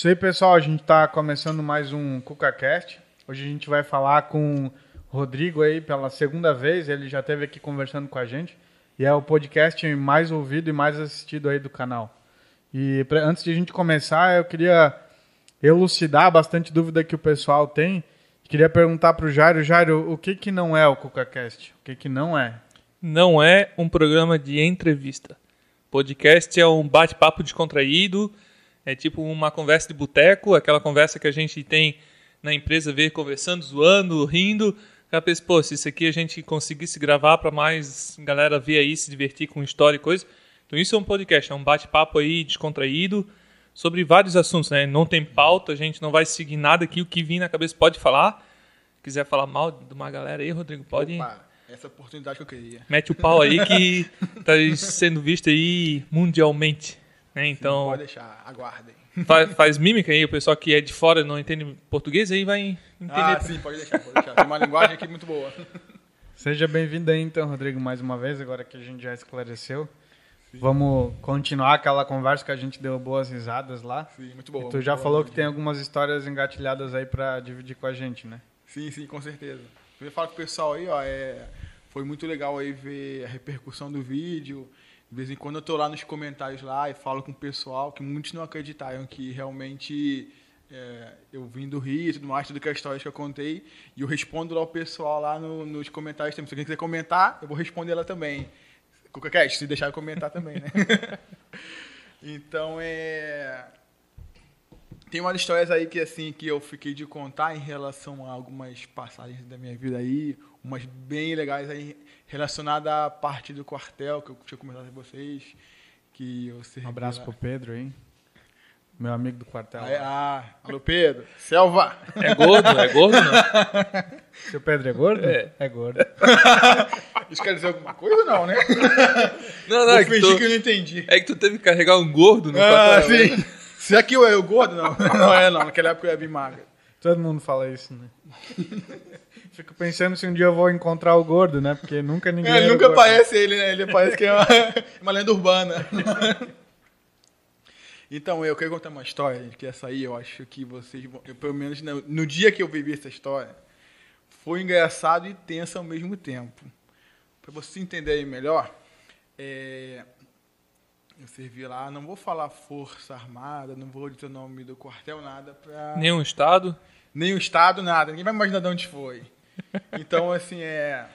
Isso aí, pessoal. A gente está começando mais um CucaCast. Hoje a gente vai falar com o Rodrigo aí pela segunda vez. Ele já esteve aqui conversando com a gente. E é o podcast mais ouvido e mais assistido aí do canal. E pra, antes de a gente começar, eu queria elucidar bastante dúvida que o pessoal tem. Queria perguntar para o Jairo, Jairo, o que, que não é o CucaCast? O que, que não é? Não é um programa de entrevista. Podcast é um bate-papo descontraído, é tipo uma conversa de boteco, aquela conversa que a gente tem na empresa, ver conversando, zoando, rindo. Ela pensa, pô, se isso aqui a gente conseguisse gravar para mais galera ver aí, se divertir com história e coisa. Então isso é um podcast, é um bate-papo aí descontraído sobre vários assuntos, né? Não tem pauta, a gente não vai seguir nada aqui, o que vir na cabeça pode falar. Se quiser falar mal de uma galera aí, Rodrigo, pode. Opa, essa oportunidade que eu queria. Mete o pau aí que tá sendo visto aí mundialmente. Né? Então. Pode deixar, aguardem. Faz, faz, mímica aí, o pessoal que é de fora não entende português aí vai entender. Ah, sim, pode deixar, pode deixar. Tem uma linguagem aqui muito boa. Seja bem-vindo aí então, Rodrigo, mais uma vez, agora que a gente já esclareceu. Sim. Vamos continuar aquela conversa que a gente deu boas risadas lá. Sim, muito boa. E tu já boa, falou que tem algumas histórias engatilhadas aí para dividir com a gente, né? Sim, sim, com certeza. Eu falo com o pessoal aí, ó, é, foi muito legal aí ver a repercussão do vídeo. De vez em quando eu tô lá nos comentários lá e falo com o pessoal que muitos não acreditaram que realmente é, eu vim do Rio e tudo mais, tudo que é a história que eu contei. E eu respondo lá o pessoal lá no, nos comentários também. Se alguém quiser comentar, eu vou responder lá também. CucaCast, se deixar eu comentar também, né? então, é... Tem umas histórias aí que, assim, que eu fiquei de contar em relação a algumas passagens da minha vida aí, umas bem legais aí, relacionadas à parte do quartel, que eu tinha comentado com vocês, que eu Um abraço lá. pro Pedro, hein? Meu amigo do quartel. Ah, ah, alô Pedro, Selva. É gordo, é gordo não? Seu Pedro é gordo? É. É gordo. Isso quer dizer alguma coisa não, né? Não, não, eu é que, fingi tu, que eu não entendi. é que tu teve que carregar um gordo no Ah, quartel, né? sim. Será que eu é o gordo? Não, não é não. Naquela época eu ia bem magra. Todo mundo fala isso, né? Fico pensando se um dia eu vou encontrar o gordo, né? Porque nunca ninguém. É, nunca gordo. parece ele, né? Ele parece que é uma, uma lenda urbana. Então, eu quero contar uma história, que essa aí eu acho que vocês vão. eu, pelo menos no, no dia que eu vivi essa história, foi engraçado e tenso ao mesmo tempo. Para vocês entenderem melhor, é, eu servi lá, não vou falar Força Armada, não vou dizer o nome do quartel, nada. Pra... Nenhum estado. Nem o Estado, nada. Ninguém vai imaginar de onde foi. Então, assim, é.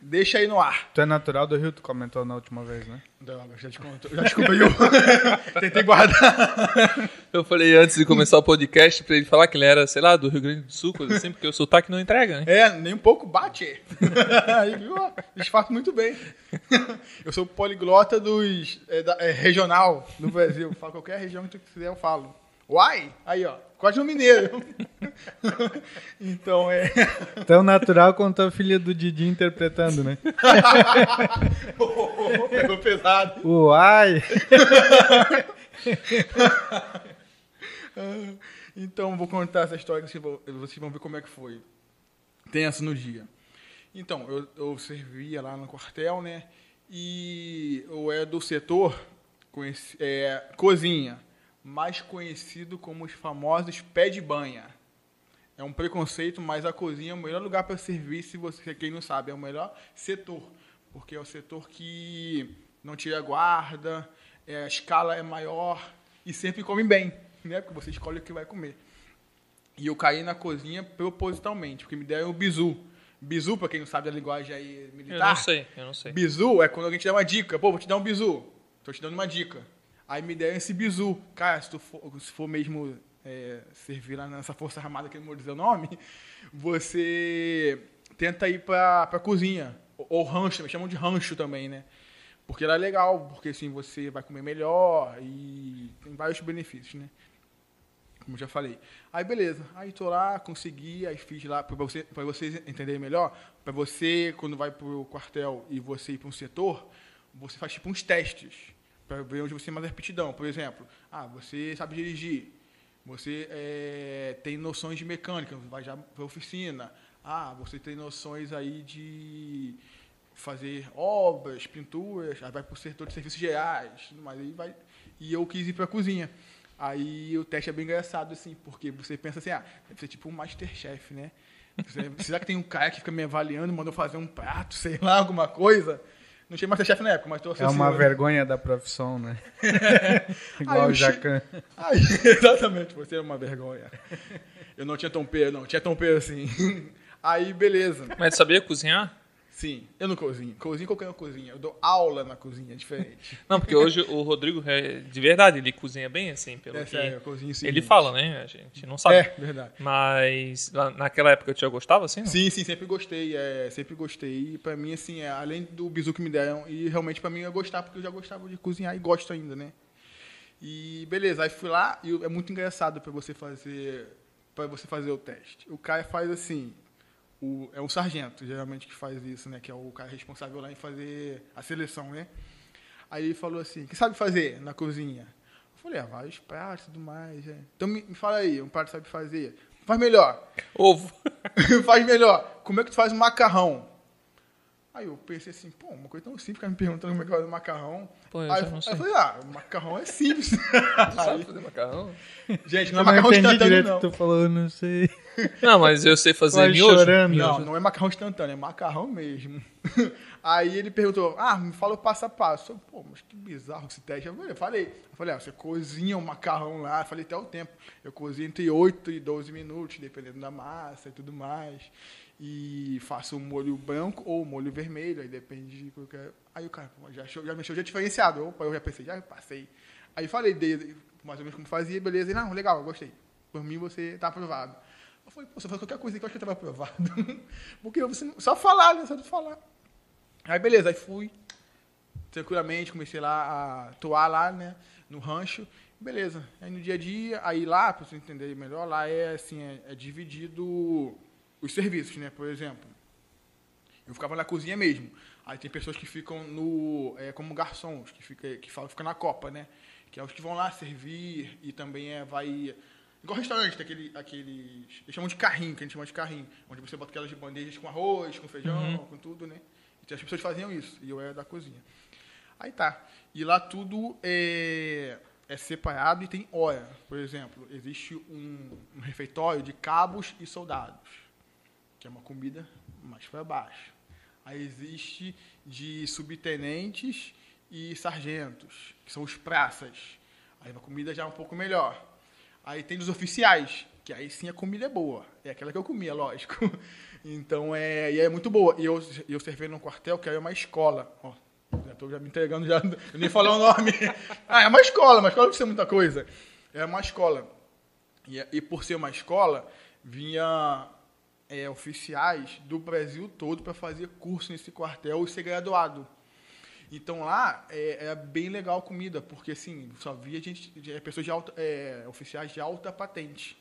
Deixa aí no ar. Tu é natural do Rio, tu comentou na última vez, né? Droga, já te contou. Já descobriu. Tentei guardar. Eu falei antes de começar o podcast pra ele falar que ele era, sei lá, do Rio Grande do Sul, coisa assim, porque o sotaque não entrega, né? É, nem um pouco bate. Aí, viu? ó, Disfarço muito bem. Eu sou poliglota dos, é, da- é, regional do Brasil. Falo qualquer região que tu quiser, eu falo. Uai! Aí, ó. Quase no mineiro. Então, é... Tão natural quanto a filha do Didi interpretando, né? Pegou pesado. Uai! Então, vou contar essa história que vocês vão, vocês vão ver como é que foi. Tenso no dia. Então, eu, eu servia lá no quartel, né? E eu era do setor conheci, é, cozinha, mais conhecido como os famosos pé de banha. É um preconceito, mas a cozinha é o melhor lugar para servir, se você, quem não sabe, é o melhor setor. Porque é o setor que não tira guarda, é, a escala é maior e sempre come bem, né? Porque você escolhe o que vai comer. E eu caí na cozinha propositalmente, porque me deram o bizu. Bizu, para quem não sabe a linguagem aí Eu militar. não sei, eu não sei. Bizu é quando alguém te dá uma dica. Pô, vou te dar um bizu. Tô te dando uma dica. Aí me deram esse bizu. Cara, se tu for, se for mesmo é, servir lá nessa Força Armada, que eu não vou dizer o nome, você tenta ir pra, pra cozinha. Ou, ou rancho, me chamam de rancho também, né? Porque é legal, porque assim, você vai comer melhor e tem vários benefícios, né? como já falei. Aí beleza, aí tô lá, consegui, aí fiz lá para você, para vocês entenderem melhor, para você quando vai pro quartel e você ir para um setor, você faz tipo uns testes para ver onde você tem mais aptidão. Por exemplo, ah, você sabe dirigir, você eh, tem noções de mecânica, vai já para oficina. Ah, você tem noções aí de fazer obras, pinturas, aí vai para o setor de serviços gerais, mais, aí vai. E eu quis ir para a cozinha. Aí o teste é bem engraçado, assim, porque você pensa assim, ah, deve ser tipo um Masterchef, né? Será que tem um cara que fica me avaliando, mandou fazer um prato, sei lá, alguma coisa? Não tinha Masterchef na época, mas tô É uma vergonha da profissão, né? Igual o che- Jacan. Aí, exatamente, você é uma vergonha. Eu não tinha tompeiro, não, tinha tompeiro assim. Aí, beleza. Mas sabia cozinhar? Sim, eu não cozinho. Cozinho qualquer cozinha. Eu dou aula na cozinha, é diferente. Não, porque hoje o Rodrigo, é, de verdade, ele cozinha bem, assim, pelo É que sério, eu cozinho sim. ele fala, né? A gente não sabe. É, verdade. Mas naquela época eu já gostava, assim? não? Sim, sim, sempre gostei. É, sempre gostei. E pra mim, assim, é, além do bizu que me deram, e realmente pra mim eu gostar, porque eu já gostava de cozinhar e gosto ainda, né? E beleza, aí fui lá e é muito engraçado pra você fazer para você fazer o teste. O cara faz assim, o, é um sargento, geralmente, que faz isso, né? Que é o cara responsável lá em fazer a seleção, né? Aí ele falou assim, o que sabe fazer na cozinha? Eu falei, ah, vários pratos e tudo mais. é. Então me, me fala aí, um prato sabe fazer. Faz melhor. Ovo. faz melhor. Como é que tu faz um macarrão? Aí eu pensei assim, pô, uma coisa tão simples, ficar me perguntando como é que faz um macarrão. Pô, eu aí, já eu- aí eu falei, ah, o macarrão é simples. Sabe Aí, fazer macarrão? gente, não é macarrão instantâneo, não. o que tu falou, eu não sei. Não, mas eu sei fazer Quase miojo. chorando. Não, não é macarrão instantâneo, é macarrão mesmo. Aí ele perguntou, ah, me fala o passo a passo. Eu, Pô, mas que bizarro esse teste. Eu falei, eu falei, eu falei, ah, você cozinha o macarrão lá, eu falei até o tempo. Eu cozinho entre 8 e 12 minutos, dependendo da massa e tudo mais. E faço um molho branco ou um molho vermelho, aí depende de qualquer... Aí o cara, já, achou, já me achou já diferenciado. Opa, eu já pensei, já passei. Aí falei dele, mais ou menos como fazia, beleza. Ele, não, legal, gostei. Por mim você tá aprovado. Eu falei, pô, você faz qualquer coisa que eu acho que eu tava aprovado. Porque você não- só falar, né? Só de falar. Aí beleza, aí fui. Tranquilamente, comecei lá a atuar lá, né? No rancho. Beleza. Aí no dia a dia, aí lá, pra você entender melhor, lá é assim, é, é dividido os serviços, né? Por exemplo. Eu ficava na cozinha mesmo. Aí tem pessoas que ficam no. É, como garçons, que fica, que falam, fica na copa, né? Que é os que vão lá servir e também é, vai. Igual restaurante, tem aquele, aqueles. Eles chamam de carrinho, que a gente chama de carrinho. Onde você bota aquelas bandejas com arroz, com feijão, com tudo, né? Então as pessoas faziam isso. E eu era da cozinha. Aí tá. E lá tudo é, é separado e tem hora. Por exemplo, existe um, um refeitório de cabos e soldados, que é uma comida mais para baixo. Aí existe de subtenentes e sargentos, que são os praças. Aí uma comida já é um pouco melhor. Aí tem dos oficiais, que aí sim a comida é boa. É aquela que eu comia, lógico. Então é, e é muito boa. E eu, eu servi num quartel que era uma escola. Ó, já tô já me entregando, já, eu nem falei o nome. Ah, é uma escola, uma escola não precisa muita coisa. É uma escola. E, e por ser uma escola, vinha é, oficiais do Brasil todo para fazer curso nesse quartel e ser graduado. Então lá é, é bem legal a comida, porque assim, só via gente, de- pessoas de alta, é, oficiais de alta patente.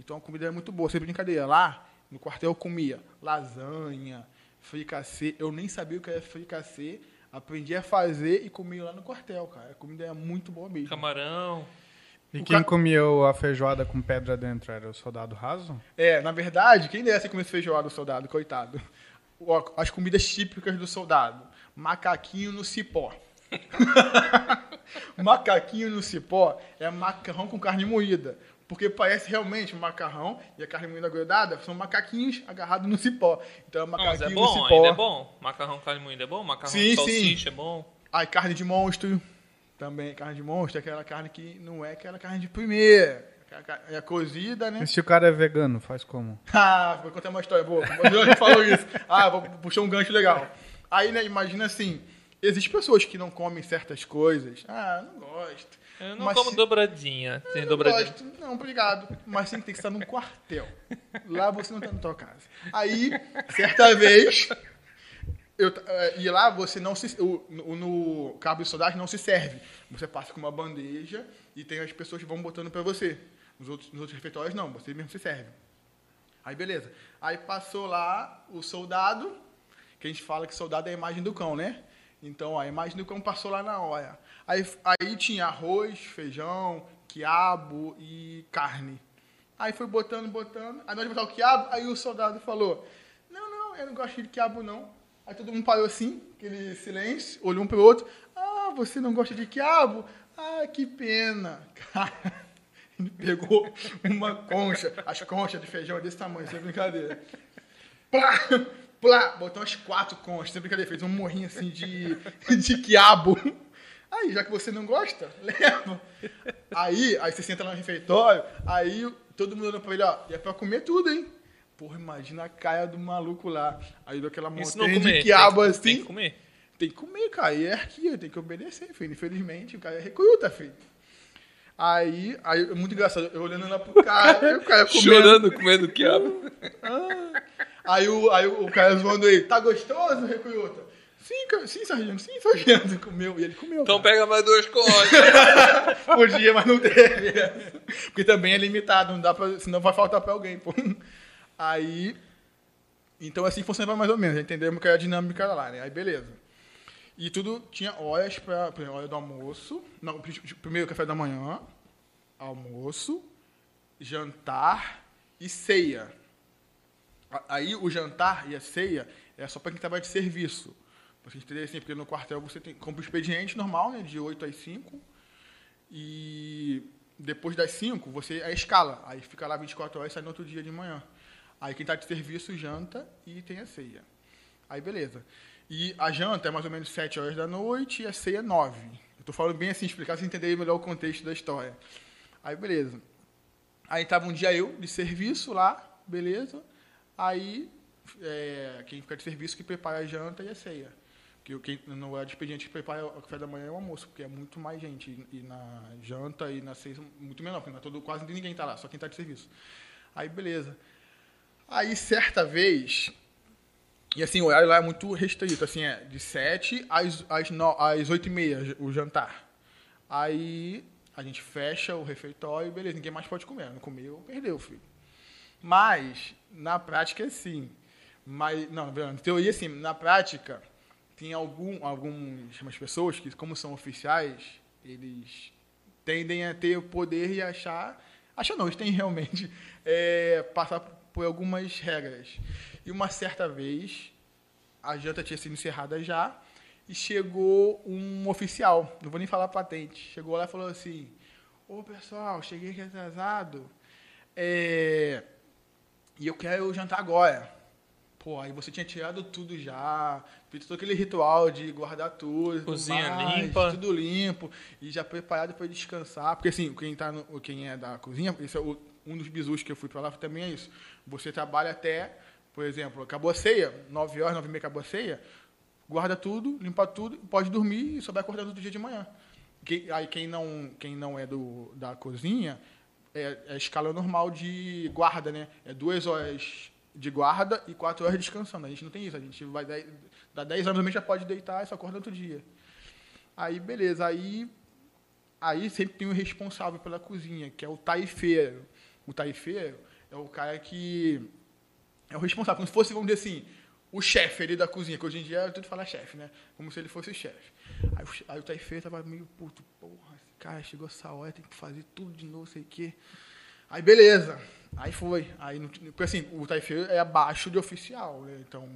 Então a comida é muito boa. Sem brincadeira, lá no quartel eu comia lasanha, fricassê. Eu nem sabia o que era fricassê. Aprendi a fazer e comia lá no quartel, cara. A comida é muito boa mesmo. Camarão. E O quem ca- comeu a feijoada com pedra dentro era o soldado raso? É, na verdade, quem desse comer feijoada do soldado, coitado? As comidas típicas do soldado. Macaquinho no cipó. macaquinho no cipó é macarrão com carne moída. Porque parece realmente um macarrão e a carne moída grudada são macaquinhos agarrados no cipó. Então é Não, mas macaquinho é no bom, cipó. ainda é bom. Macarrão com carne moída é bom, macarrão Sim, com sim. salsicha é bom. Aí carne de monstro. Também carne de monstro, é aquela carne que não é aquela carne de primeira. É cozida, né? E se o cara é vegano, faz como? Ah, vou contar uma história boa. Falou isso. Ah, vou puxar um gancho legal. Aí, né, imagina assim, existem pessoas que não comem certas coisas. Ah, não gosto. Eu não Mas como se- dobradinha. Tem Não dobradinha. gosto. Não, obrigado. Mas sim, tem que estar num quartel. Lá você não tá na tua casa. Aí, certa vez, eu, eh, e lá você não se. O, no, cabo de soldagem não se serve. Você passa com uma bandeja e tem as pessoas que vão botando pra você. Nos outros, nos outros refeitórios, não, você mesmo se serve. Aí, beleza. Aí passou lá o soldado, que a gente fala que soldado é a imagem do cão, né? Então, a imagem do cão passou lá na hora. Aí, aí tinha arroz, feijão, quiabo e carne. Aí foi botando, botando. Aí nós botar o quiabo, aí o soldado falou: Não, não, eu não gosto de quiabo, não. Aí todo mundo parou assim, aquele silêncio, olhou um pro outro. Ah, você não gosta de quiabo? Ah, que pena. Cara, Ele pegou uma concha, as conchas de feijão desse tamanho, sem brincadeira. Plá, plá, botou umas quatro conchas, sem brincadeira, fez um morrinho assim de, de quiabo. Aí, já que você não gosta, leva. Aí, aí você senta lá no refeitório, aí todo mundo olhando pra ele, ó, e é pra comer tudo, hein? Porra, imagina a caia do maluco lá. Aí deu aquela montanha de quiabo tem, assim. Tem que comer. Tem que comer, cara. E é arquia, tem que obedecer, filho. Infelizmente, o cara é recruta, filho. Aí, aí é muito engraçado. Eu olhando lá pro cara, o cara comendo. Chorando, comendo quiabo. Ah. Aí, o, aí o cara zoando ele, tá gostoso, recruta? Sim, cara, sim, sargento, sim, sargento. Comeu, e ele comeu. Então cara. pega mais duas conchas. Podia, mas não teve. Porque também é limitado, não dá pra, senão vai faltar pra alguém, pô. Aí, então assim funcionava mais ou menos, entendemos que era a dinâmica lá, né? Aí beleza. E tudo tinha horas para hora do almoço, não, pri- primeiro café da manhã, almoço, jantar e ceia. Aí o jantar e a ceia é só para quem trabalha de serviço. Pra vocês entenderem assim, porque no quartel você tem, o expediente normal, né, de 8 às 5. E depois das 5, você a escala. Aí fica lá 24 horas e sai no outro dia de manhã. Aí quem está de serviço janta e tem a ceia. Aí beleza. E a janta é mais ou menos 7 horas da noite e a ceia 9. Eu tô falando bem assim, explicar pra vocês entenderem melhor o contexto da história. Aí beleza. Aí tava um dia eu de serviço lá, beleza. Aí é, quem fica de serviço que prepara a janta e a ceia. Porque quem não é de expediente que prepara o café da manhã e o almoço, porque é muito mais gente. E, e na janta e na ceia muito menor, porque não é todo, quase ninguém tá lá, só quem tá de serviço. Aí beleza. Aí certa vez, e assim, o horário lá é muito restrito, assim, é de 7 às, às, no, às 8 e meia o jantar. Aí a gente fecha o refeitório e beleza, ninguém mais pode comer. Não comeu, perdeu, filho. Mas, na prática, sim. Mas, não, na teoria, sim. Na prática, tem algum, algumas pessoas que, como são oficiais, eles tendem a ter o poder e achar... Achar não, eles têm realmente é, passar por algumas regras. E uma certa vez, a janta tinha sido encerrada já, e chegou um oficial, não vou nem falar patente, chegou lá e falou assim, ô pessoal, cheguei aqui atrasado, é, e eu quero jantar agora. Pô, aí você tinha tirado tudo já, feito todo aquele ritual de guardar tudo, Cozinha mais, limpa. tudo limpo, e já preparado para descansar. Porque assim, quem, tá no, quem é da cozinha, esse é o- um dos bisus que eu fui para lá também é isso. Você trabalha até, por exemplo, acabou a ceia, 9 horas, 9 e meia acabou a ceia, guarda tudo, limpa tudo, pode dormir e só vai acordar outro dia de manhã. Aí quem não, quem não é do, da cozinha, é, é a escala normal de guarda, né? É duas horas de guarda e quatro horas descansando. A gente não tem isso. A gente vai dar, dá 10 anos, normalmente já pode deitar e só acorda outro dia. Aí, beleza. Aí, aí sempre tem o responsável pela cozinha, que é o taifeiro. O taifeiro é o cara que é o responsável, como se fosse, vamos dizer assim, o chefe ali da cozinha, que hoje em dia é tudo falar chefe, né? Como se ele fosse o chefe. Aí, aí o taifeiro tava meio puto, porra, esse cara chegou essa hora, tem que fazer tudo de novo, sei o quê. Aí beleza. Aí foi. Aí, porque assim, o taifeiro é abaixo de oficial, né? Então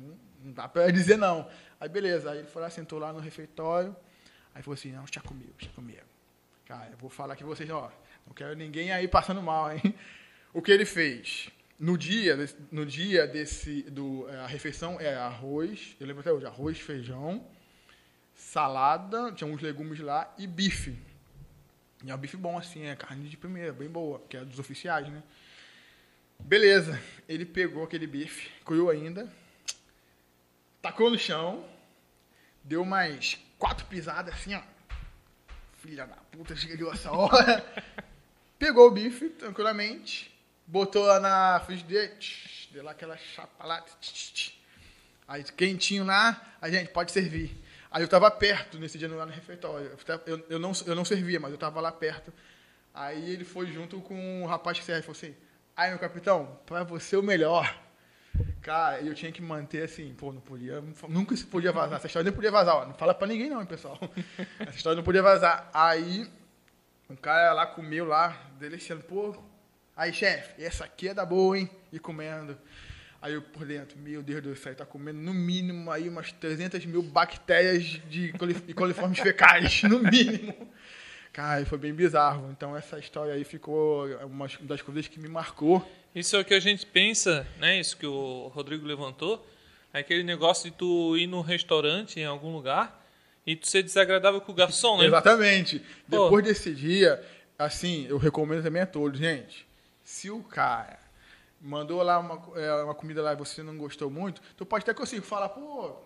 não dá pra dizer não. Aí beleza. Aí ele foi lá, sentou lá no refeitório. Aí falou assim, não, já comigo, já comigo. Cara, eu vou falar pra vocês, ó. Não quero ninguém aí passando mal, hein? O que ele fez? No dia, no dia desse, do, é, a refeição é arroz, eu lembro até hoje, arroz, feijão, salada, tinha uns legumes lá e bife. E é um bife bom, assim, é carne de primeira, bem boa, que é dos oficiais, né? Beleza, ele pegou aquele bife, cru ainda, tacou no chão, deu mais quatro pisadas assim, ó. Filha da puta, chegou essa hora. Pegou o bife tranquilamente, botou lá na frigideira, tch, deu lá aquela chapa lá. tch, tch, tch. Aí quentinho lá, a gente pode servir. Aí eu tava perto nesse dia lá no refeitório. Eu, eu, não, eu não servia, mas eu tava lá perto. Aí ele foi junto com o rapaz que serve e falou assim: Aí, meu capitão, pra você o melhor. Cara, eu tinha que manter assim, pô, não podia, nunca isso podia vazar. Essa história nem podia vazar, ó. Não fala pra ninguém, não, hein, pessoal. Essa história não podia vazar. Aí, o cara lá comeu lá, deliciando, pô. Aí, chefe, essa aqui é da boa, hein? E comendo. Aí eu por dentro, meu Deus do céu, tá comendo no mínimo aí umas 300 mil bactérias de coli- de coliformes fecais, no mínimo. Cara, foi bem bizarro. Então essa história aí ficou uma das coisas que me marcou. Isso é o que a gente pensa, né? Isso que o Rodrigo levantou. É aquele negócio de tu ir num restaurante em algum lugar e tu ser desagradável com o garçom, né? Exatamente. Pô. Depois desse dia, assim, eu recomendo também a todos, gente. Se o cara mandou lá uma, é, uma comida lá e você não gostou muito, tu pode até conseguir falar, pô,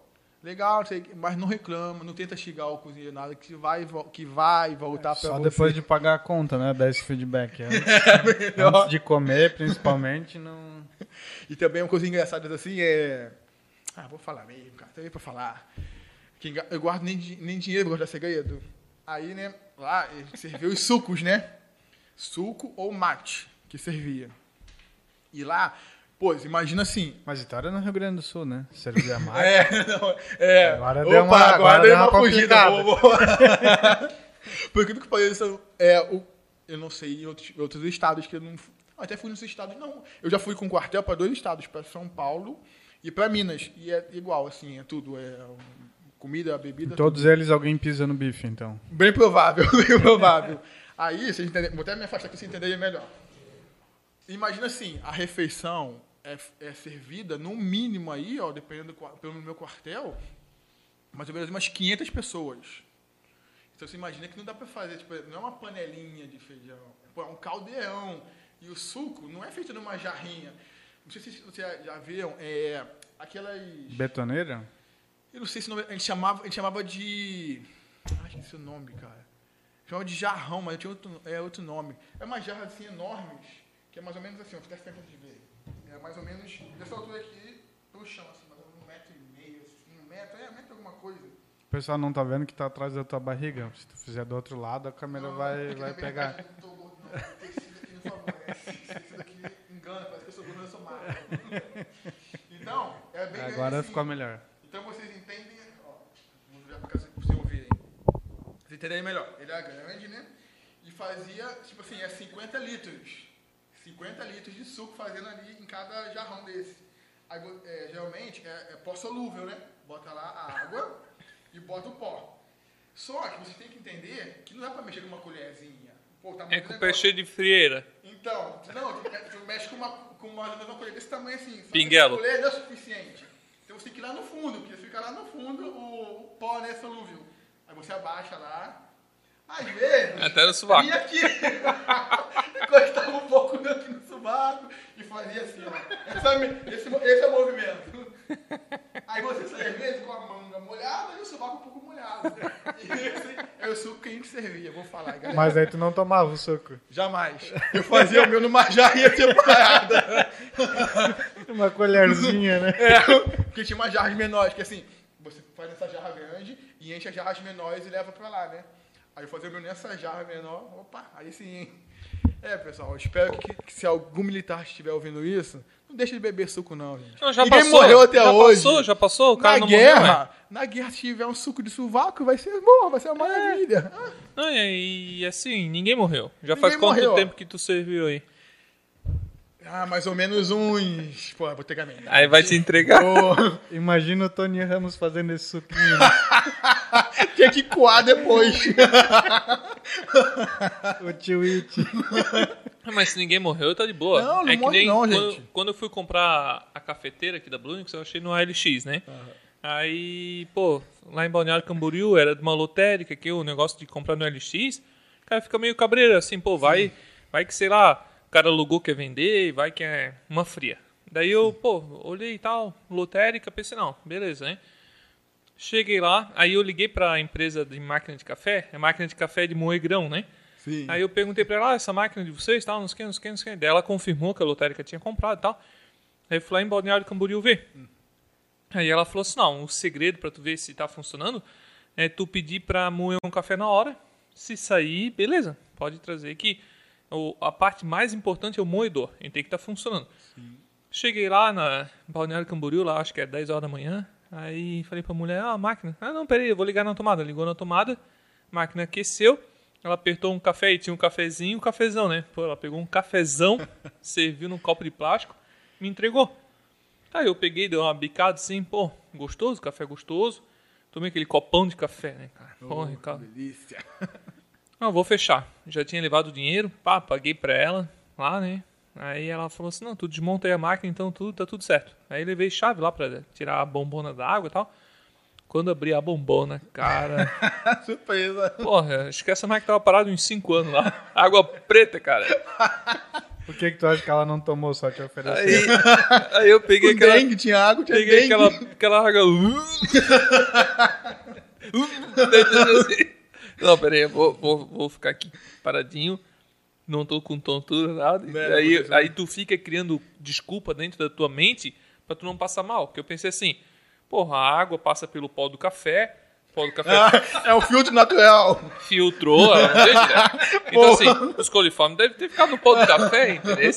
legal, mas não reclama, não tenta xingar o cozinheiro nada, que vai, que vai voltar pra Só você. depois de pagar a conta, né? Dar esse feedback. Antes, Melhor. antes de comer, principalmente, não. E também uma coisa engraçada assim é. Ah, vou falar mesmo, cara. Também pra falar. Eu guardo nem, nem dinheiro pra guardar segredo. Aí, né, lá serviu os sucos, né? Suco ou mate que servia. E lá, pô, imagina assim. Mas Vitória é no Rio Grande do Sul, né? Servia mais. É, não, é. Agora Opa, deu uma- agora, agora deu uma, uma fugida. complicada. Vou, vou. Porque do que pareça, é, o, eu não sei em outros, outros estados que eu não. Até fui nos estados, não. Eu já fui com quartel para dois estados, para São Paulo e para Minas. E é igual, assim, é tudo. É comida, bebida. Em todos eles alguém pisa no bife, então. Bem provável, bem provável. Aí, vocês entendem, vou até me afastar aqui vocês entenderem melhor. Imagina assim, a refeição é, é servida no mínimo aí, ó, dependendo do, pelo meu quartel, mais ou menos umas 500 pessoas. Então você imagina que não dá pra fazer, tipo, não é uma panelinha de feijão, é um caldeirão. E o suco não é feito numa jarrinha. Não sei se vocês já viram, é, aquelas... Betoneira? Eu não sei se o nome. A gente chamava, a gente chamava de. Ah, esqueci o nome, cara. Chamava de jarrão, mas tinha outro, é outro nome. É umas jarras assim enormes, que é mais ou menos assim, ó, fica tentando de ver. É mais ou menos dessa altura aqui pro chão, assim, mais ou menos um metro e meio, assim, um metro, é, um metro alguma coisa. O pessoal não tá vendo que tá atrás da tua barriga. Se tu fizer do outro lado, a câmera Não, vai, porque vai pegar. Eu não tô gordo, não. O tecido aqui não favorece. Esse tecido aqui engana, parece que eu sou gordo, eu sou magro. Então, é bem Agora assim. ficou melhor. Então vocês entendem, ó, vou já pra vocês ouvirem. Vocês entenderem melhor. Ele era grande, né? E fazia, tipo assim, é 50 litros. 50 litros de suco fazendo ali em cada jarrão desse. Aí, é, geralmente é, é pó solúvel, né? Bota lá a água e bota o pó. Só que você tem que entender que não dá pra mexer com uma colherzinha. Pô, tá É com o pé cheio de frieira. Então, não, tu, tu mexe com uma, com uma, uma colher desse tamanho assim. Só que Pinguelo. essa colher não é suficiente. Então você tem que ir lá no fundo, porque fica lá no fundo o, o pó, né, solúvel. Aí você abaixa lá. Às vezes. Até no sovaco. Vinha aqui. Encostava um pouco aqui no sovaco e fazia assim, ó. Essa me- esse, esse é o movimento. Aí você sai às vezes com a manga molhada e o sovaco um pouco molhado. E esse é o suco que a gente servia, vou falar, galera. Mas aí tu não tomava o suco. Jamais. Eu fazia o meu numa jarrinha separada. Uma colherzinha, né? É, porque tinha umas jarras menores, que assim, você faz essa jarra grande e enche as jarras menores e leva pra lá, né? Aí eu fazia o meu nessa jarra menor, opa, aí sim. É, pessoal, eu espero que, que se algum militar estiver ouvindo isso, não deixe de beber suco não, gente. Não, já Ninguém passou. morreu até já hoje. passou, já passou. O cara na não guerra, morreu, é. na guerra, se tiver um suco de sovaco, vai ser bom, vai ser uma maravilha. Ah, Não, e, assim, ninguém morreu. Já Ninguém faz quanto morreu, tempo que tu serviu aí? Ah, mais ou menos uns. Pô, vou ter que. Aí vai te entregar. Imagina o Tony Ramos fazendo esse suquinho. né? Tinha que coar depois. o tio It. Mas se ninguém morreu, tá de boa. Não, não é morre não, quando, gente. quando eu fui comprar a cafeteira aqui da Blunix, eu achei no ALX, né? Aí, pô, lá em Balneário Camboriú era de uma lotérica que o negócio de comprar no LX, o cara fica meio cabreiro, assim, pô, vai, vai que, sei lá, o cara alugou quer vender, vai que é uma fria. Daí eu, pô, olhei e tal, lotérica, pensei, não, beleza, né? Cheguei lá, aí eu liguei pra empresa de máquina de café, é máquina de café de moer grão, né? Sim. Aí eu perguntei pra ela, ah, essa máquina de vocês, tal, não sei o que, não sei o que, não sei o que. Daí ela confirmou que a lotérica tinha comprado e tal. Aí eu fui lá em Balneário Camboriú ver. Aí ela falou assim, não, o segredo pra tu ver se tá funcionando é tu pedir pra moer um café na hora. Se sair, beleza, pode trazer aqui. O, a parte mais importante é o moedor, ele tem que estar funcionando. Cheguei lá na Balneário Camboriú, lá acho que é 10 horas da manhã. Aí falei pra mulher, ah, a máquina. Ah, não, peraí, eu vou ligar na tomada. Ligou na tomada, a máquina aqueceu. Ela apertou um café e tinha um cafezinho e um cafezão, né? Pô, ela pegou um cafezão, serviu num copo de plástico, me entregou. Aí eu peguei, dei uma bicada assim, pô, gostoso, café gostoso. Tomei aquele copão de café, né, cara? Porra, cara. Delícia. Não, vou fechar. Já tinha levado o dinheiro, pá, paguei pra ela lá, né? Aí ela falou assim, não, tu desmonta aí a máquina, então tudo, tá tudo certo. Aí levei chave lá pra tirar a bombona da água e tal. Quando abri a bombona, cara... Surpresa. Porra, acho que essa máquina tava parada uns 5 anos lá. Água preta, cara. Por que, que tu acha que ela não tomou só te oferecer? Aí, aí eu peguei Com aquela... dengue, tinha água, tinha Peguei dengue. aquela, aquela água... assim. Não, peraí, eu vou, vou, vou ficar aqui paradinho. Não tô com tontura, nada. Não, E não aí, aconteceu. aí tu fica criando desculpa dentro da tua mente pra tu não passar mal. Porque eu pensei assim, porra, a água passa pelo pó do café, pó do café Ah, é o filtro natural. filtrou, né? Então, assim, os coliformes devem ter ficado no pó do café, entendeu?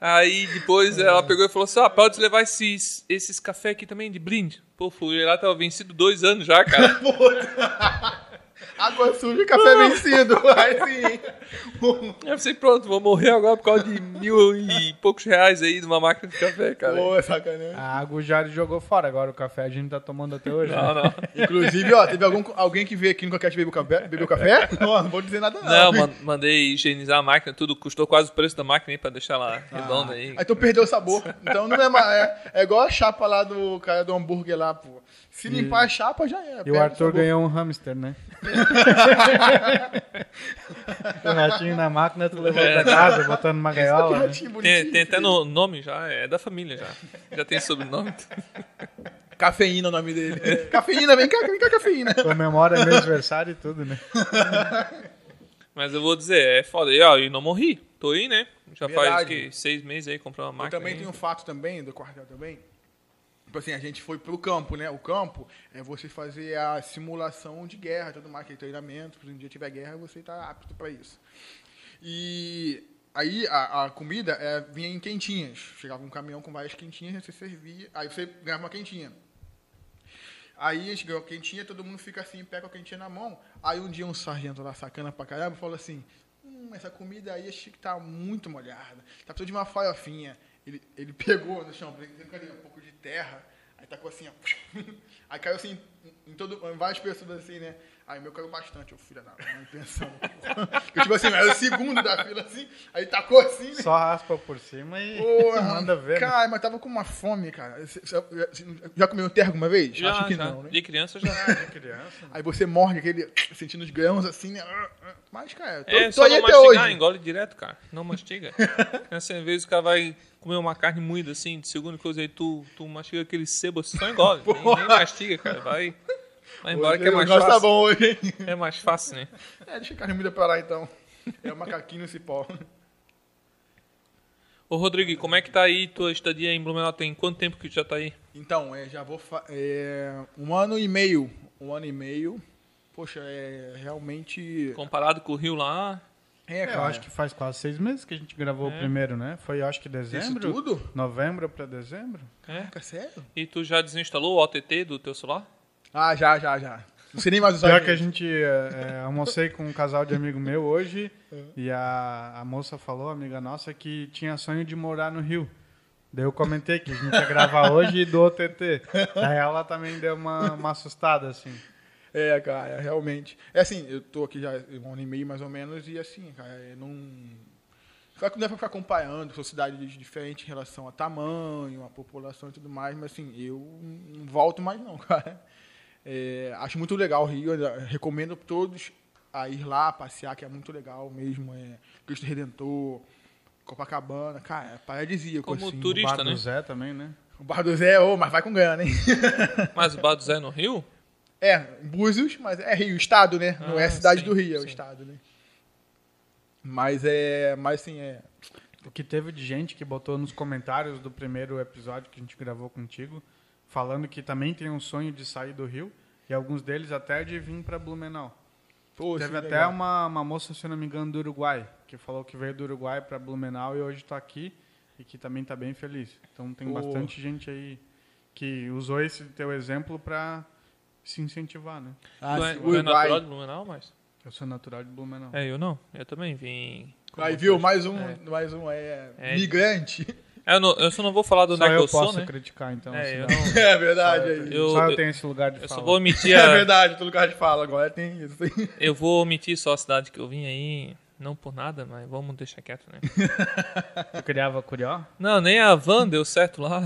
Aí depois ela pegou e falou assim: ah, pode levar esses, esses café aqui também de brinde. Pô, fui lá, tava vencido dois anos já, cara. Água suja e café vencido. Aí sim. Eu pensei, pronto, vou morrer agora por causa de mil e poucos reais aí de uma máquina de café, cara. Pô, sacanagem. A água já jogou fora, agora o café a gente tá tomando até hoje. Não, né? não. Inclusive, ó, teve algum, alguém que veio aqui no Coquete beber café? Bebeu café? Não, não vou dizer nada não. Não, man- mandei higienizar a máquina, tudo custou quase o preço da máquina aí pra deixar ela Ah. redonda aí. Aí tu perdeu o sabor. Então não é mais. É, é igual a chapa lá do cara do hambúrguer lá, pô. Se limpar a chapa, já é. E o Arthur ganhou um hamster, né? o ratinho na máquina, tu levou pra casa, botando numa gaiola. Né? Tem, tem até no nome já, é da família já. Já tem sobrenome. Cafeína é o nome dele. cafeína, vem cá, vem cá, cafeína. Comemora meu aniversário e tudo, né? Mas eu vou dizer, é foda. E, ó, e não morri. Tô aí, né? Já faz Verdade. que, seis meses aí comprando uma Eu máquina. também aí. tem um fato também, do quartel também. Tipo assim, a gente foi pro campo, né? O campo é você fazer a simulação de guerra, tudo mais, aquele treinamento. Se um dia tiver guerra, você tá apto para isso. E aí a, a comida é, vinha em quentinhas. Chegava um caminhão com várias quentinhas, você servia. Aí você ganhava uma quentinha. Aí a gente ganhou quentinha, todo mundo fica assim, pega a quentinha na mão. Aí um dia um sargento lá, sacana pra caramba, falou assim: Hum, essa comida aí acho que tá muito molhada. Tá precisando de uma farofinha. Ele, ele pegou no chão, cadê um pouco de terra. Aí tacou assim, ó. Aí caiu assim, em, todo, em várias pessoas assim, né? Aí o meu caiu bastante, ô filho da mãe, pensando. Eu, tipo assim, era o segundo da fila assim, aí tacou assim, né? Só raspa por cima e Porra, manda ver. né? Cara, mas tava com uma fome, cara. Você- você- Já comeu terra alguma vez? Já, Acho que já. não, né? De criança já. De criança. Aí você morde aquele, sentindo os grãos assim, né? Mas, cara, tô, É tô só aí não até mastigar, hoje. engole direto, cara. Não mastiga. Às vezes o cara vai comer uma carne moída assim, de segunda coisa, aí tu, tu mastiga aquele sebo, assim, só engole. nem, nem mastiga, cara. Vai, vai embora que é Hoje mais negócio fácil. tá bom hoje, hein? É mais fácil, né? É, deixa a carne moída pra lá então. É o macaquinho no cipó. Ô, Rodrigo, como é que tá aí tua estadia em Blumenau? Tem quanto tempo que tu já tá aí? Então, é, já vou. É, um ano e meio. Um ano e meio. Poxa, é realmente. Comparado com o Rio lá, É, É, cara. eu acho que faz quase seis meses que a gente gravou É. o primeiro, né? Foi, acho que Isso dezembro. tudo? Novembro pra dezembro. é. Caraca, sério? E tu já desinstalou o OTT do teu celular? Ah, já, já, já. Não sei nem mais usar. Pior que a gente é, é, almocei com um casal de amigo meu hoje É. e a, a moça falou, amiga nossa, que tinha sonho de morar no Rio. Daí eu comentei que a gente ia gravar hoje do OTT. Aí ela também deu uma, uma assustada, assim. É, cara, realmente. É assim, eu tô aqui já um ano e meio mais ou menos, e assim, cara, eu não. Só que não é pra ficar acompanhando sociedades diferentes em relação a tamanho, a população e tudo mais, mas assim, eu não volto mais não, cara. É, acho muito legal o Rio, recomendo todos a ir lá, passear, que é muito legal mesmo. É, Cristo Redentor, Copacabana, cara, é paradisíaco, Como assim. turista. o Bar né? do Zé também, né? O Bar do Zé, ô, mas vai com grana, hein? Mas o Bar do Zé no Rio? É, Búzios, mas é Rio, estado, né? Não é Ah, a cidade sim, do Rio, é o sim. estado, né? Mas é. Mas assim, é. O que teve de gente que botou nos comentários do primeiro episódio que a gente gravou contigo, falando que também tem um sonho de sair do Rio, e alguns deles até de vir pra Blumenau. Pô, Teve sim, até uma, uma moça, se eu não me engano, do Uruguai, que falou que veio do Uruguai para Blumenau e hoje está aqui e que também está bem feliz. Então tem Pô. bastante gente aí que usou esse teu exemplo para se incentivar, né? Ah, tu é, tu é natural de Blumenau, mas... Eu sou natural de Blumenau. É, eu não. Eu também vim... Aí viu, mais um, É. mais um é, É. migrante. Eu, não- eu só não vou falar do Só onde é que eu eu sou, posso né? criticar, então. É, eu não- É verdade. aí. Eu- só eu eu- tenho esse lugar de Eu fala. só vou omitir É a, verdade, todo lugar de fala agora tem isso. eu vou omitir só a cidade que eu vim aí, não por nada, mas vamos deixar quieto, né? Eu criava curió. Não, nem a van deu certo lá.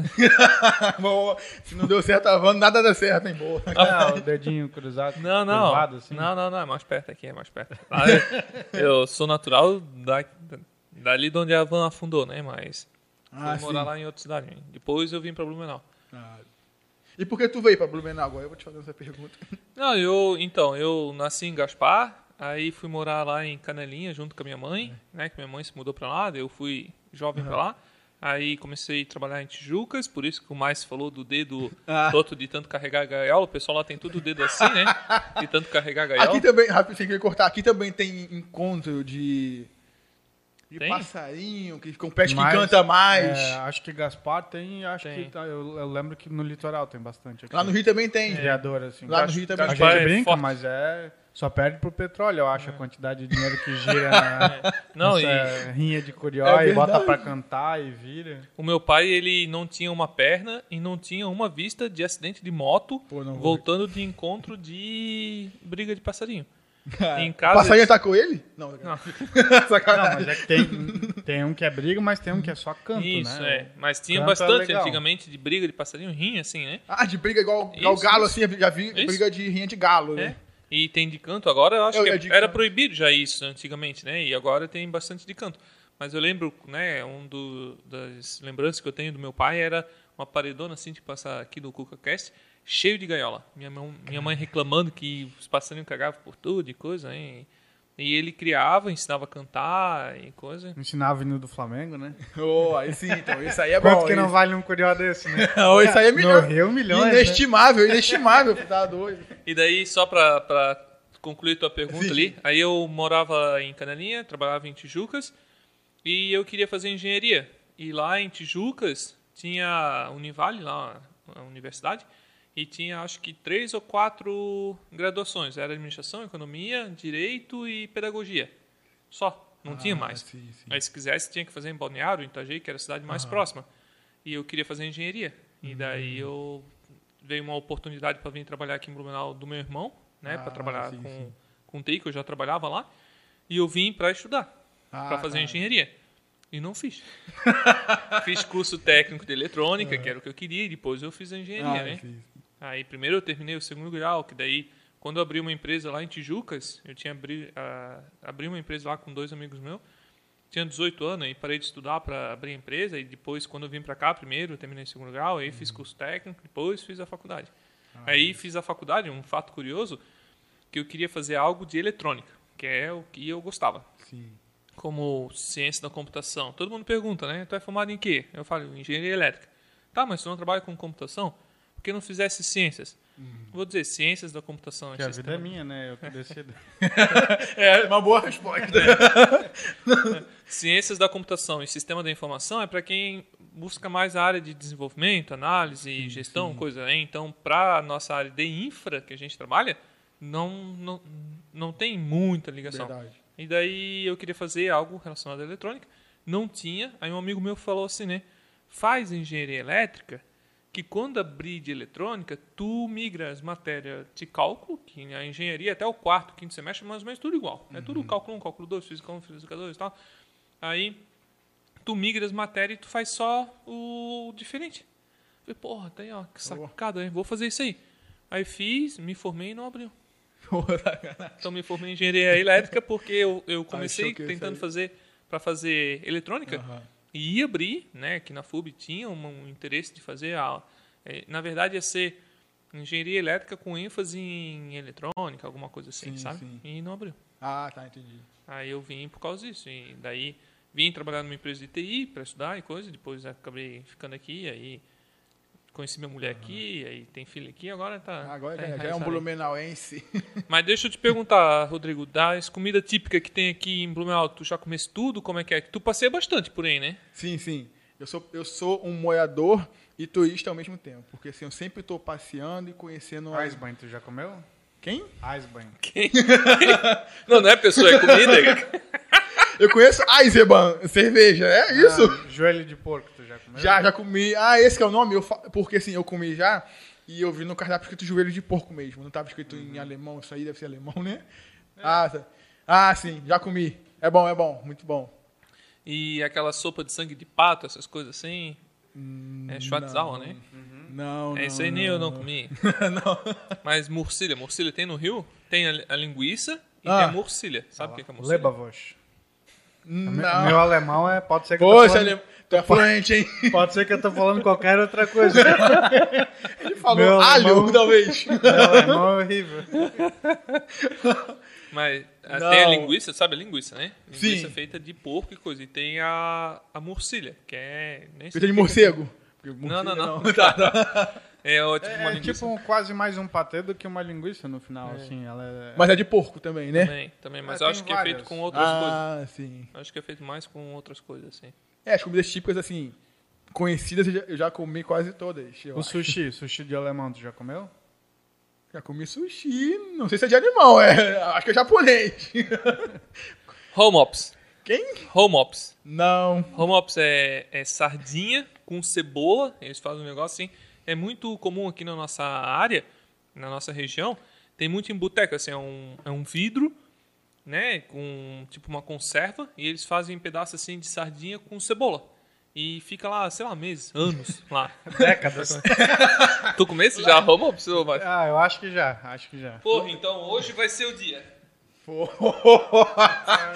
Boa. Se não deu certo a van, nada deu certo, hein? Boa. Ah, o dedinho cruzado. Não, não. curvado, assim. Não, não, não, é mais perto aqui, é mais perto. Lá eu, eu sou natural da, dali de onde a van afundou, né? Mas Ah, fui morar lá em outra cidade. Depois eu vim pra Blumenau. Ah. E por que tu veio pra Blumenau agora? Eu vou te fazer essa pergunta. Não, eu, então, eu nasci em Gaspar, aí fui morar lá em Canelinha junto com a minha mãe, né? Que minha mãe se mudou pra lá, daí eu fui jovem pra lá. Aí comecei a trabalhar em Tijucas, por isso que o mais falou do dedo Ah. torto de tanto carregar a gaiola. O pessoal lá tem tudo o dedo assim, né? De tanto carregar a gaiola. Aqui também, rápido, sem querer cortar, aqui também tem encontro de. De Tem? passarinho, que compete Mas, que canta mais. é, acho que Gaspar tem, acho Tem. que tá- eu, eu lembro que no litoral tem bastante aqui. Lá no Rio também tem. Criador, assim. Lá no Rio também A tem. Gaspar gente é brinca, forte. mas é. Só perde pro petróleo, eu É. acho, a quantidade de dinheiro que gira na Não, e rinha de curió É e bota pra cantar e vira. o meu pai, ele não tinha uma perna e não tinha uma vista de acidente de moto Pô, não vou voltando de encontro de briga de passarinho. Ah, Em O casa- passarinho atacou ele? Não. Não. Não, mas é que tem, tem um que é briga, mas tem um que é só canto, Isso, né? é. Mas tinha Canto é bastante legal. antigamente de briga de passarinho, rinha assim, né? Ah, de briga igual, igual Isso, galo, isso. assim, já vi Isso. briga de rinha de galo, É. né? E tem de canto agora, eu acho Eu- que eu é- de era canto. proibido já isso antigamente, né? E agora tem bastante de canto. Mas eu lembro, né, um do, das lembranças que eu tenho do meu pai era uma paredona assim de passar aqui do CucaCast, cheio de gaiola. Minha, mão, minha mãe reclamando que os passarinhos cagavam por tudo e coisa, hein? E ele criava, ensinava a cantar e coisa. Ensinava o hino do Flamengo, né? Oh, aí sim, então. Isso aí é bom. Quanto que não vale um curió desse, né? Não, isso aí é No milhão. Rio, milhões, né? Inestimável, inestimável. Tá doido. E daí, só pra, pra concluir tua pergunta Sim. ali, aí eu morava em Canelinha, trabalhava em Tijucas e eu queria fazer engenharia. E lá em Tijucas tinha a Univale, lá a universidade, e tinha acho que três ou quatro graduações. Era administração, economia, direito e pedagogia. Só, não tinha Ah, mais. sim, sim. Aí se quisesse tinha que fazer em Balneário, em Itajaí, que era a cidade mais próxima. E eu queria fazer engenharia. E daí Hum. eu veio uma oportunidade para vir trabalhar aqui em Blumenau do meu irmão, né, Ah, para trabalhar sim, com sim. com TI, que eu já trabalhava lá. E eu vim para estudar, Ah, para fazer tá. engenharia. E não fiz. fiz curso técnico de eletrônica, que era o que eu queria, e depois eu fiz a engenharia, Ah, né? sim. Aí primeiro eu terminei o segundo grau, que daí quando eu abri uma empresa lá em Tijucas, eu tinha abri, ah, abri uma empresa lá com dois amigos meus. Tinha 18 anos e parei de estudar para abrir a empresa e depois quando eu vim para cá primeiro, eu terminei o segundo grau, aí Uhum. fiz curso técnico, depois fiz a faculdade. Ah, aí fiz a faculdade, um fato curioso, que eu queria fazer algo de eletrônica, que é o que eu gostava Sim. como ciência da computação. Todo mundo pergunta, né? Tu é formado em quê? Eu falo, engenharia elétrica. Tá, mas tu não trabalha com computação? Por que não fizesse ciências? Vou dizer, ciências da computação. Que a vida é minha, né? Eu que decido. É uma boa resposta. Ciências da computação e sistema da informação é para quem busca mais a área de desenvolvimento, análise, gestão, coisa. Né? Então, para a nossa área de infra que a gente trabalha, não, não, não tem muita ligação. Verdade. E daí eu queria fazer algo relacionado à eletrônica. Não tinha. Aí um amigo meu falou assim, né? Faz engenharia elétrica, que quando abrir de eletrônica, tu migra as matérias de cálculo, que a engenharia até o quarto, quinto semestre, mais ou menos tudo igual. É tudo cálculo 1, cálculo 2, física 1, física 2 e tal. Aí tu migra as matérias e tu faz só o diferente. Falei, porra, tem ó, que sacada, hein? Vou fazer isso aí. Aí fiz, me formei e não abriu. Então me formei em engenharia elétrica porque eu, eu comecei que ia tentando fazer para fazer eletrônica Aham. E ia abrir, né, que na FUB tinha um, um interesse de fazer a eh, na verdade ia ser engenharia elétrica com ênfase em eletrônica, alguma coisa assim, Sim, sabe? sim. E não abriu. Ah, tá, entendi. Aí eu vim por causa disso e daí vim trabalhar numa empresa de TI para estudar e coisa, depois acabei ficando aqui, aí conheci minha mulher aqui, aí tem filho aqui, agora tá Agora tá já, é um blumenauense. Mas deixa eu te perguntar, Rodrigo, das comida típica que tem aqui em Blumenau, tu já comesse tudo? Como é que é? Tu passeia bastante por aí, né? Sim, sim. Eu sou, eu sou um morador e turista ao mesmo tempo. Porque assim, eu sempre estou passeando e conhecendo. Eisbein, tu já comeu? Quem? Eisbein. Quem? não, não é pessoa, é comida. Eu conheço Eisenbahn, cerveja, é isso? Ah, joelho de porco, tu já comeu? Já, já comi. Ah, esse que é o nome? Eu fa- Porque assim, eu comi já e eu vi no cardápio escrito joelho de porco mesmo. Não tava escrito em alemão, isso aí deve ser alemão, né? Ah, tá. ah, sim, já comi. É bom, é bom, muito bom. E aquela sopa de sangue de pato, essas coisas assim. é Schwarzauer, né? Não, não. É, isso aí nem eu não comi. não. Mas morcilha, morcilha tem no Rio? Tem a, a linguiça e Ah. tem a morcilha. Sabe o que é, que é morcilha? Leberwurst. Não. Meu alemão é. Pode ser que eu tô falando, tu é fluente, hein? Pode ser que eu tô falando qualquer outra coisa. Ele falou Meu alho, alemão- talvez. Meu alemão é horrível. Mas ah, Não. tem a linguiça, sabe a linguiça, né? Linguiça Sim. feita de porco e coisa. E tem a, a morcilha, que é... Nem Feita de o que- morcego. Não, não, não. Tá, tá. É, tipo uma É, linguiça. tipo um- quase mais um patê do que uma linguiça no final, assim. Ela é... Mas é de porco também, né? Também, também. Mas É, acho que é várias. feito com outras coisas. Ah, sim. Acho que é feito mais com outras coisas, assim. É, as comidas típicas, assim, conhecidas, eu já, eu já comi quase todas. O acho. sushi, sushi de alemão, tu já comeu? Já comi sushi, não sei se é de animal, é, acho que é japonês. Home Ops. Quem? Home Ops. Não. Home Ops é, é sardinha com cebola. Eles fazem um negócio assim. É muito comum aqui na nossa área, na nossa região. Tem muito em boteca, assim, é um, é um vidro, né, com tipo uma conserva, e eles fazem pedaços assim de sardinha com cebola. E fica lá, sei lá, meses, anos lá. Décadas. tu comesse já home ops, ô, Márcio? ah, eu acho que já, acho que já. Porra, então hoje vai ser o dia. Opa!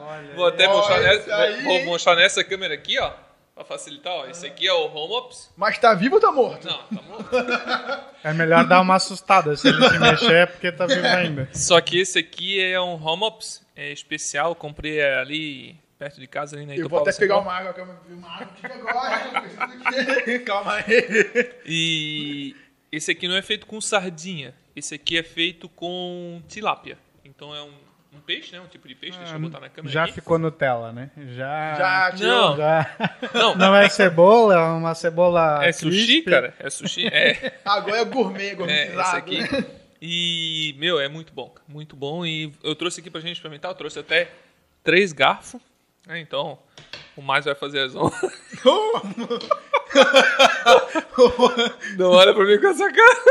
Olha, Vou até mostrar, nessa, vou, vou mostrar nessa câmera aqui, ó. Pra facilitar, ó. Esse aqui é o home ops. Mas tá vivo ou tá morto? Não, tá morto. é melhor dar uma assustada se ele se mexer, é porque tá vivo ainda. Só que esse aqui é um home ops é especial. Comprei ali perto de casa, ali na Eu vou até pegar uma água, uma água aqui agora. Calma aí. E esse aqui não é feito com sardinha. Esse aqui é feito com tilápia. Então é um, um peixe, né? Um tipo de peixe. Deixa eu botar na câmera Já aqui. ficou Nutella, né? Já. Já. Não. já. Não, Não é cebola, é uma cebola. é sushi, crisp. cara. É sushi. É. Agora é gourmet, É, esse gourmetizado. aqui. E, meu, é muito bom. Muito bom. E eu trouxe aqui pra gente experimentar. Eu trouxe até três garfos. né? Então, o mais vai fazer as honras. Não olha pra mim com essa cara.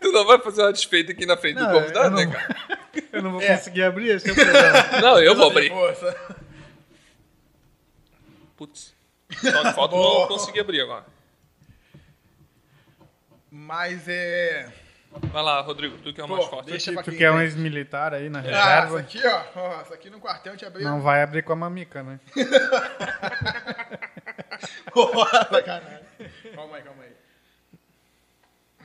Tu não vai fazer uma desfeita aqui na frente Não, do convidado, né, cara? Eu não vou É. conseguir abrir esse é o problema. Não, eu vou abrir. Força. Putz. Só que falta eu não conseguir abrir agora. Mas é. Vai lá, Rodrigo, tu que é o Pô, mais forte. deixa Tu quem que é um ex-militar aí na Ah, reserva. essa aqui, ó. ó. Essa aqui no quartel te abriu. Não vai abrir com a mamica, né? Sacanagem. Calma aí, calma aí.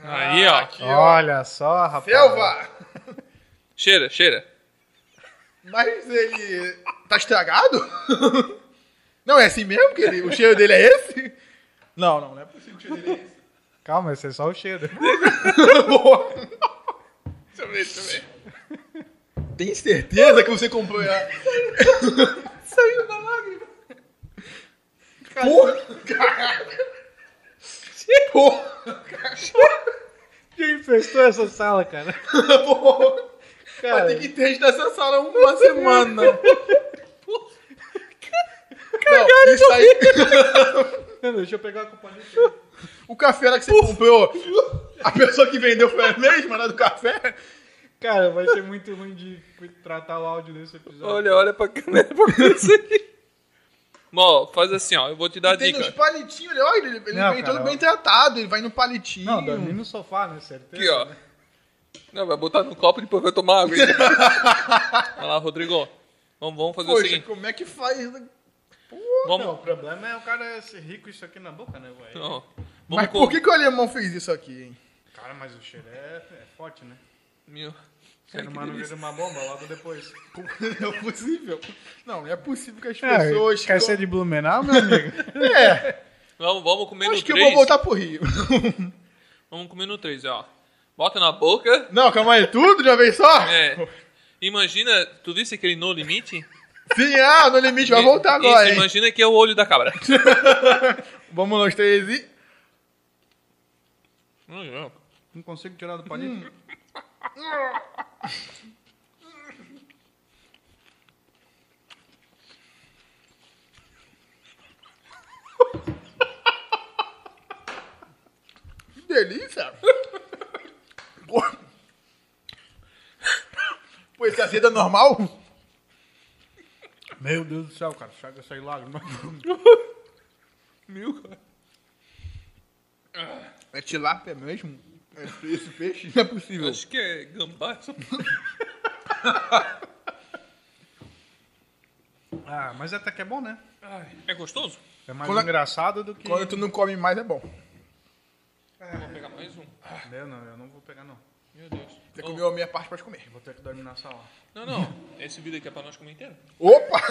Aí, ó. Aqui, ó. Olha só, rapaz. Selva! Cheira, cheira. Mas ele. tá estragado? Não, é assim mesmo que ele, o cheiro dele é esse? Não, não, não é possível que o cheiro dele é esse. Calma, esse é só o cheiro. Boa. Deixa eu ver, deixa eu ver. Tem certeza que você comprou ela? Saiu da lágrima. Porra! Caraca! Porra! Quem infestou essa sala, cara? Porra! Cara, Vai ter que testar essa sala uma semana. Não, isso aí. deixa eu pegar a culpa disso. O café lá que você comprou, a pessoa que vendeu foi a mesma, né, do café? Cara, vai ser muito ruim de tratar o áudio desse episódio. Olha, olha pra câmera pra ver isso aí. Faz assim, ó. Eu vou te dar a Tem dica. uns palitinhos, olha, ele, ele Não, vem cara, todo ó. bem tratado, ele vai no palitinho. Não, dormir no sofá, né? Certeza. Aqui, ó. né? Não, vai botar no copo e depois vai tomar água. Vai lá, Rodrigo. Vamos, vamos fazer o Poxa, seguinte. como é que faz? Vamos, Não, o problema é o cara ser rico isso aqui na boca, né, velho? Não. Mas Vamos por que, que o alemão fez isso aqui, hein? Cara, mas o cheiro é, é forte, né? Meu. Ser humano vira uma bomba logo depois. Não é possível. Não, é possível que as É, pessoas. quer ser de Blumenau, meu amigo? É, Vamos, vamos comer no acho que eu 3. vou voltar pro Rio. Vamos comer no 3, ó. Bota na boca. Não, calma aí, tudo de uma vez só? É. Imagina, tu disse aquele no limite? Sim, ah, no limite, vai voltar Isso, agora, hein? imagina que é o olho da cabra. Vamos nós três e. Não consigo tirar do palito. Que delícia! Pô, esse azedo é normal? Meu Deus do céu, cara, chega essa lágrima. Meu, cara. É tilápia mesmo? É esse peixe? Não é possível. Acho que é gambá. essa Ah, mas até que é bom, né? Ai, é gostoso? É mais Quando- engraçado do que... Quando tu não come mais é bom. Vou pegar mais um. Eu não, eu não vou pegar, não. Meu Deus. Você Oh, comeu a minha parte, pode comer. Vou ter que dormir na sala. Não, não. Esse vídeo aqui é pra nós comer inteiro. Opa!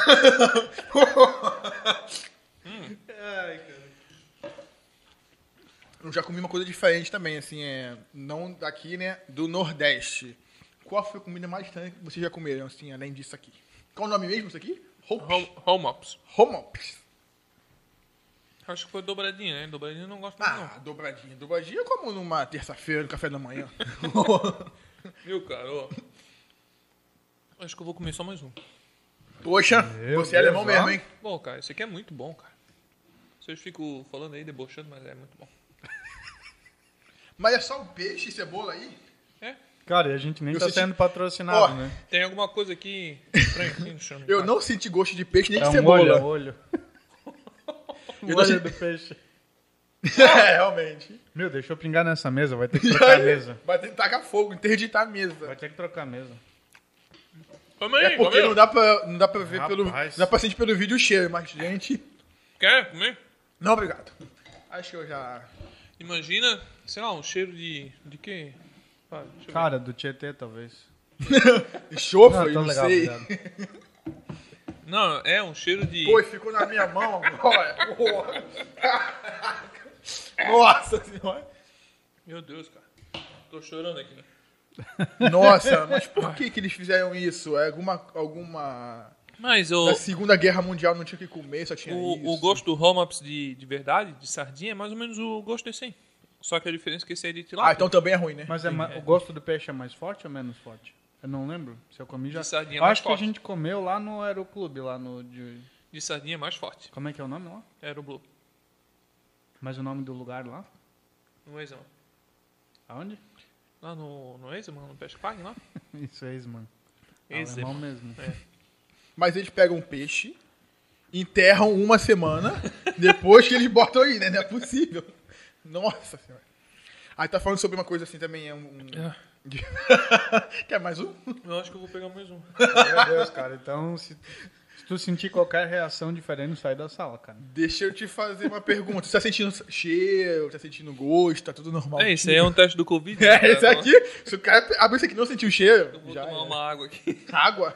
Ai, cara. Eu já comi uma coisa diferente também, assim, é. Não daqui, né? Do Nordeste. Qual foi a comida mais estranha que vocês já comeram, assim, além disso aqui? Qual o nome mesmo isso aqui? Home, home ops. Homops. Acho que foi dobradinha, né? Dobradinha eu não gosto muito, Ah, dobradinha. Dobradinha eu como numa terça-feira, no café da manhã. Meu, cara, ó. Acho que eu vou comer só mais um. Poxa, Meu você é Deus, alemão ó. mesmo, hein? Bom, cara, esse aqui é muito bom, cara. Vocês ficam falando aí, debochando, mas é muito bom. Mas é só o peixe e cebola aí? É? Cara, e a gente nem Eu tá senti- sendo patrocinado, Ó, né? Tem alguma coisa aqui estranha aqui no chão. Eu não senti gosto de peixe nem É de um cebola. olho, é um olho. O Eu olho não do peixe. é, realmente. Meu, deixa eu pingar nessa mesa, vai ter que trocar a mesa. Vai ter que tacar fogo, interditar a mesa. Vai ter que trocar a mesa. Come aí, É porque não dá pra, não dá pra ver pelo. Não Rapaz. dá pra sentir pelo vídeo o cheiro, mas, gente. Quer comer? Não, obrigado. Acho que eu já. Imagina, sei lá, um cheiro de. de quê? Ver. Cara, do Tietê, talvez. Enxofre, tô não legal, sei. obrigado. Não, é um cheiro de. Pô, ficou na minha mão agora. Porra. Nossa senhora. Meu Deus, cara. Tô chorando aqui. Nossa, mas por que, que eles fizeram isso? É alguma. alguma... Mas o, Na Segunda Guerra Mundial não tinha o que comer, só tinha o, isso. o gosto do home ups de, de verdade, de sardinha, é mais ou menos o gosto desse aí. Só que a diferença é que esse aí é de tilápia. Ah, então também é ruim, né? Mas é ma- o gosto do peixe é mais forte ou menos forte? Eu não lembro. Se eu comi já. De sardinha é Eu mais acho que forte. a gente comeu lá no Aeroclube, lá no. De... De sardinha é mais forte. Como é que é o nome lá? Era o Blue. Mas o nome do lugar lá? No Exam. Aonde? Lá no, no Exam, no Peixe Park, lá? Isso é. Exam. Alemão mesmo. Mas eles pegam um peixe, enterram uma semana, depois que eles botam aí, né? Não é possível. Nossa senhora. Aí tá falando sobre uma coisa assim também, é um... um- É. Quer mais um? Eu acho que eu vou pegar mais um. Meu Deus, cara. Então, se, se tu sentir qualquer reação diferente, sai da sala, cara. Deixa eu te fazer uma pergunta. Você tá sentindo cheiro, tá sentindo gosto, tá tudo normal? É, isso aí é um teste do Covid. É, né, esse cara? aqui, se o cara abrir isso aqui e não sentiu o cheiro, Eu vou já tomar é. uma água aqui. água.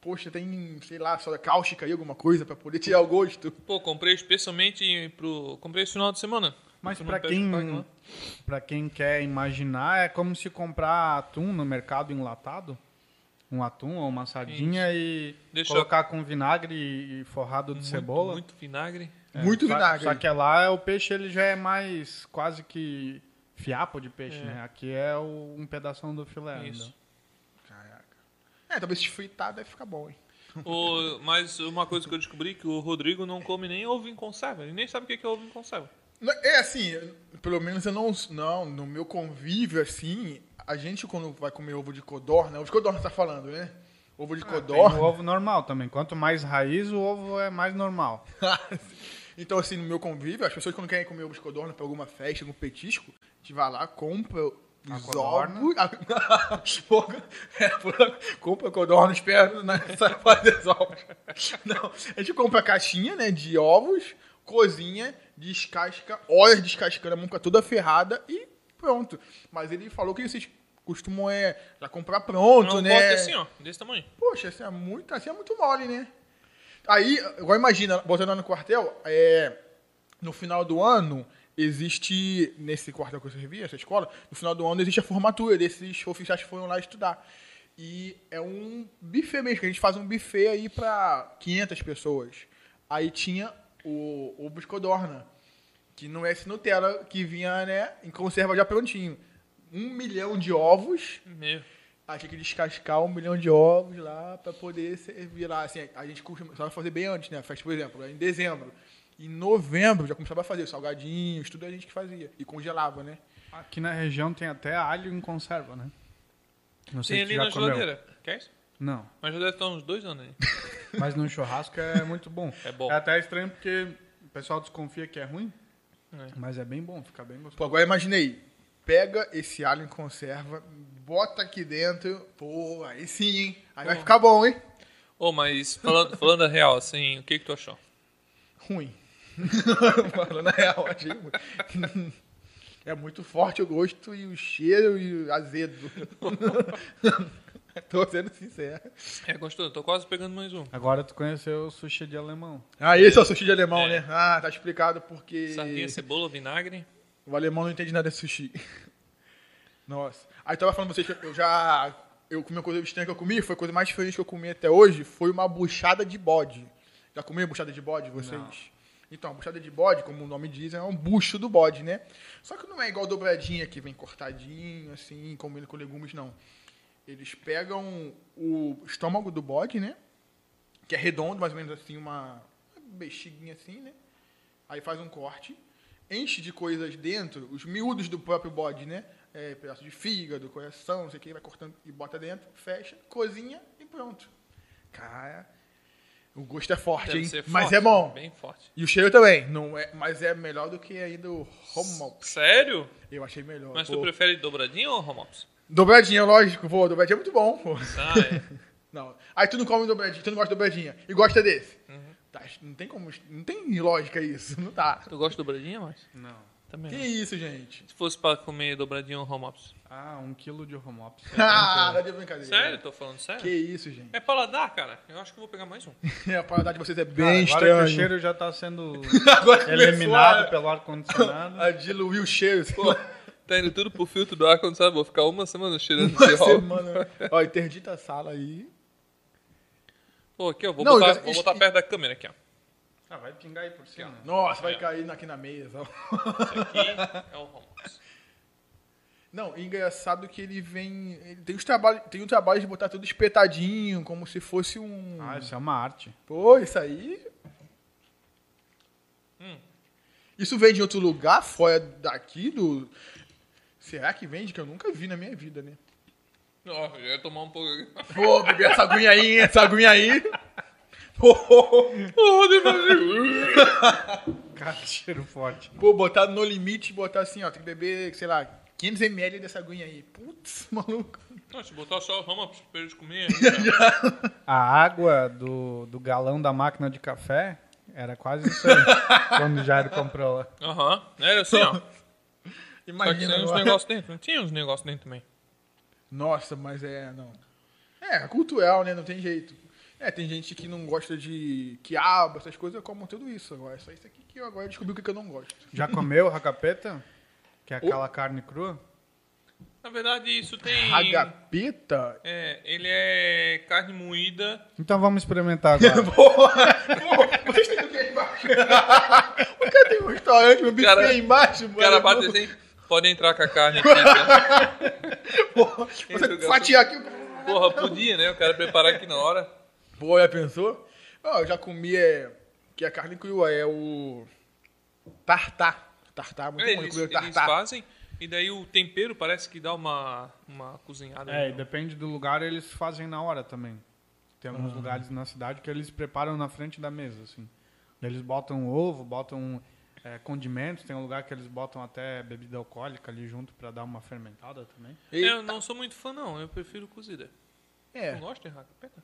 Poxa, tem, sei lá, soda cáustica aí, alguma coisa pra poder tirar o gosto. Pô, comprei especialmente pro. Comprei esse final de semana. Mas Peixe quem, pra quem quer imaginar, é como se comprar atum no mercado enlatado. Um atum ou uma sardinha e Deixa colocar com vinagre e forrado de Muito, cebola. Muito vinagre. É, Muito só- vinagre. Só que lá o peixe ele já é mais quase que fiapo de peixe, É. né? Aqui é o- um pedação do filé Isso. ainda. É, talvez se fritar deve ficar bom, hein? O, mas uma coisa que eu descobri que o Rodrigo não come nem ovo em conserva. Ele nem sabe o que que é ovo em conserva. É assim, pelo menos eu não. Não, no meu convívio, assim, a gente quando vai comer ovo de codorna, ovo de codorna você tá falando, né? Ovo de Ah, Tem o codorna. ovo normal também. Quanto mais raiz, o ovo é mais normal. então, assim, no meu convívio, as pessoas quando querem comer ovo de codorna pra alguma festa, algum petisco, a gente vai lá, compra Porra, é, porra, compra codorna, espera nessa fazer os ovos. Não, a gente compra a caixinha, né, de ovos, cozinha, descasca, olha descascando, a mão fica toda ferrada e pronto. Mas ele falou que vocês costumam é, já comprar pronto, Não né? pote assim, ó. Desse tamanho. Poxa, assim é muito, assim é muito mole, né? Aí, agora imagina, botando lá no quartel, é, no final do ano, existe, nesse quartel que eu servi, essa escola, no final do ano existe a formatura desses oficiais que foram lá estudar. E é um buffet mesmo, que a gente faz um buffet aí pra 500 pessoas. Aí tinha o, o Buscodorna, que não é esse Nutella, que vinha, né, em conserva já prontinho. Um milhão de ovos, Meu. Aí tinha que descascar um milhão de ovos lá pra poder servir lá. Assim, a gente costuma só fazer bem antes, né? Festa, por exemplo, em dezembro. Em novembro já começava a fazer salgadinhos, tudo a gente que fazia. E congelava, né? Aqui na região tem até alho em conserva, né? Não sei Tem se ali já na comeu. geladeira. Quer isso? Não, Mas já deve estar uns dois anos aí. mas no churrasco é muito bom. É bom. É até estranho porque o pessoal desconfia que é ruim, É. mas é bem bom, fica bem Pô, gostoso. agora imaginei. Pega esse alho em conserva, bota aqui dentro. Pô, aí sim, hein? Aí vai Pô. ficar bom, hein? Ô, mas falando, falando a real, assim, o que que tu achou? Ruim. Falando a real, achei ruim. É muito forte o gosto e o cheiro e o azedo. Tô sendo sincero. É gostoso, tô quase pegando mais um. Agora tu conheceu o sushi de alemão. Ah, esse é o sushi de alemão, É. né? Ah, tá explicado porque Sardinha, cebola, vinagre. o alemão não entende nada de sushi. Nossa. Aí tava falando pra vocês que eu já. Eu comi uma coisa estranha que eu comi, foi a coisa mais diferente que eu comi até hoje, foi uma buchada de bode. Já comi buchada de bode, vocês? Não. Então, a buchada de bode, como o nome diz, é um bucho do bode, né? Só que não é igual dobradinha que vem cortadinho, assim, combina com legumes, não. Eles pegam o estômago do bode, né? Que é redondo, mais ou menos assim, uma bexiguinha assim, né? Aí faz um corte, enche de coisas dentro, os miúdos do próprio bode, né? É, pedaço de fígado, coração, não sei o que, vai cortando e bota dentro, fecha, cozinha e pronto. Cara, o gosto é forte, Deve hein? ser Mas forte, é bom. Bem forte. E o cheiro também, não é, mas é melhor do que aí do Homops. Sério? Eu achei melhor. Mas Pô. tu prefere dobradinho ou homops? Dobradinha, lógico, pô, dobradinha é muito bom, pô. Ah, é. Não. Aí tu não come dobradinha, tu não gosta de dobradinha e gosta desse. Uhum. Tá, não tem como, não tem lógica isso, não tá. Tu gosta de dobradinha, mas? Não. Também Que não. isso, gente? Se fosse pra comer dobradinha ou homops. Ah, um quilo de homops. Ah, tá de brincadeira. Sério? Tô falando sério? Que isso, gente. É paladar, cara. Eu acho que eu vou pegar mais um. A paladar de vocês é Cara, bem agora estranho. que o cheiro já tá sendo Agora eliminado pelo ar-condicionado. A diluir o cheiro. Pô, tá indo tudo pro filtro do ar quando sabe? Vou ficar uma semana cheirando Uma esse semana. Ó, interdita a sala aí. Pô, aqui, ó. Vou, Não, botar, já- vou botar perto da câmera aqui, ó. Ah, vai pingar aí por cima. Nossa, vai ó. cair aqui na mesa. Esse aqui é o homops. Não, engraçado que ele vem. Ele tem, os trabalho, tem o trabalho de botar tudo espetadinho, como se fosse um. Ah, isso é uma arte. Pô, isso aí. Hum. Isso vende em outro lugar, fora daqui do. Será que vende? Que eu nunca vi na minha vida, né? Ó, eu ia tomar um pouco aqui. Pô, beber essa aguinha aí, essa aguinha aí. Cara, cheiro forte. pô, botar no limite, botar assim, ó, tem que beber, sei lá, 500ml dessa aguinha aí. Putz, maluco. Não, se botar só o homops pra eles comer. A água do, do galão da máquina de café era quase isso aí. quando o Jairo comprou lá. Aham. Era assim, ó. Só que Imagina. tinha uns agora. negócios dentro. Não tinha uns negócios dentro também. Nossa, mas é, não. É, cultural, né? Não tem jeito. É, tem gente que não gosta de quiabo, essas coisas, eu como tudo isso agora. Só isso aqui que eu agora descobri o que que eu não gosto. Já comeu racapeta? Que é aquela carne crua? Na verdade, isso tem. Ragapeta? É, ele é carne moída. Então vamos experimentar agora. Porra! Vocês têm o que aí embaixo? o cara tem um restaurante, meu bife Cara- aí embaixo, O mano. cara bate assim. Pode entrar com a carne aqui. tá? Porra, você o fatiar aqui. Porra, podia, né? O cara preparar aqui na hora. Pô, já pensou? Ó, eu já comi, é, que é carne crua, é o tartar. Tartar, muito bom, eu Eles, comi o eles tartar. fazem. E daí o tempero parece que dá uma, uma cozinhada. É, e depende do lugar, eles fazem na hora também. Tem alguns lugares na cidade que eles preparam na frente da mesa, assim. Eles botam ovo, botam é, condimentos, tem um lugar que eles botam até bebida alcoólica ali junto pra dar uma fermentada também. Eu não sou muito fã, não. Eu prefiro cozida. É. Não gosto de racapeta?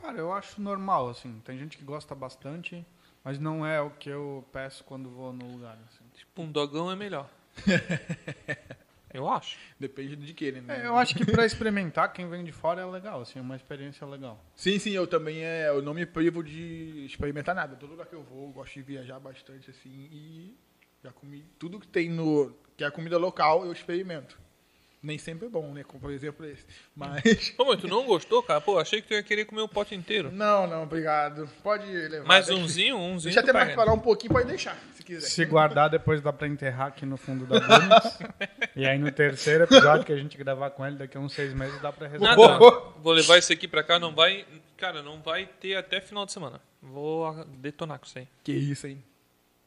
Cara, eu acho normal, assim. Tem gente que gosta bastante, mas não é o que eu peço quando vou no lugar, assim. Tipo, um dogão é melhor. Eu acho. Depende de que, né? É, eu acho que pra experimentar, quem vem de fora é legal, assim, é uma experiência legal. Sim, sim, eu também é, eu não me privo de experimentar nada. Todo lugar que eu vou, eu gosto de viajar bastante assim e já comi tudo que tem no que é a comida local, eu experimento. Nem sempre é bom, né? Como por exemplo esse. Mas Pô, mas tu não gostou, cara? Pô, achei que tu ia querer comer o pote inteiro. não, não, obrigado. Pode levar. Mais deixa- umzinho, umzinho. Deixa tu até mais pega. falar um pouquinho, pode deixar, se quiser. Se guardar, depois dá pra enterrar aqui no fundo da Bundes. e aí no terceiro episódio que a gente gravar com ele, daqui a uns seis meses, dá pra resolver. Nada. Vou levar esse aqui pra cá, não vai. Cara, não vai ter até final de semana. Vou detonar com isso aí. Que isso, hein?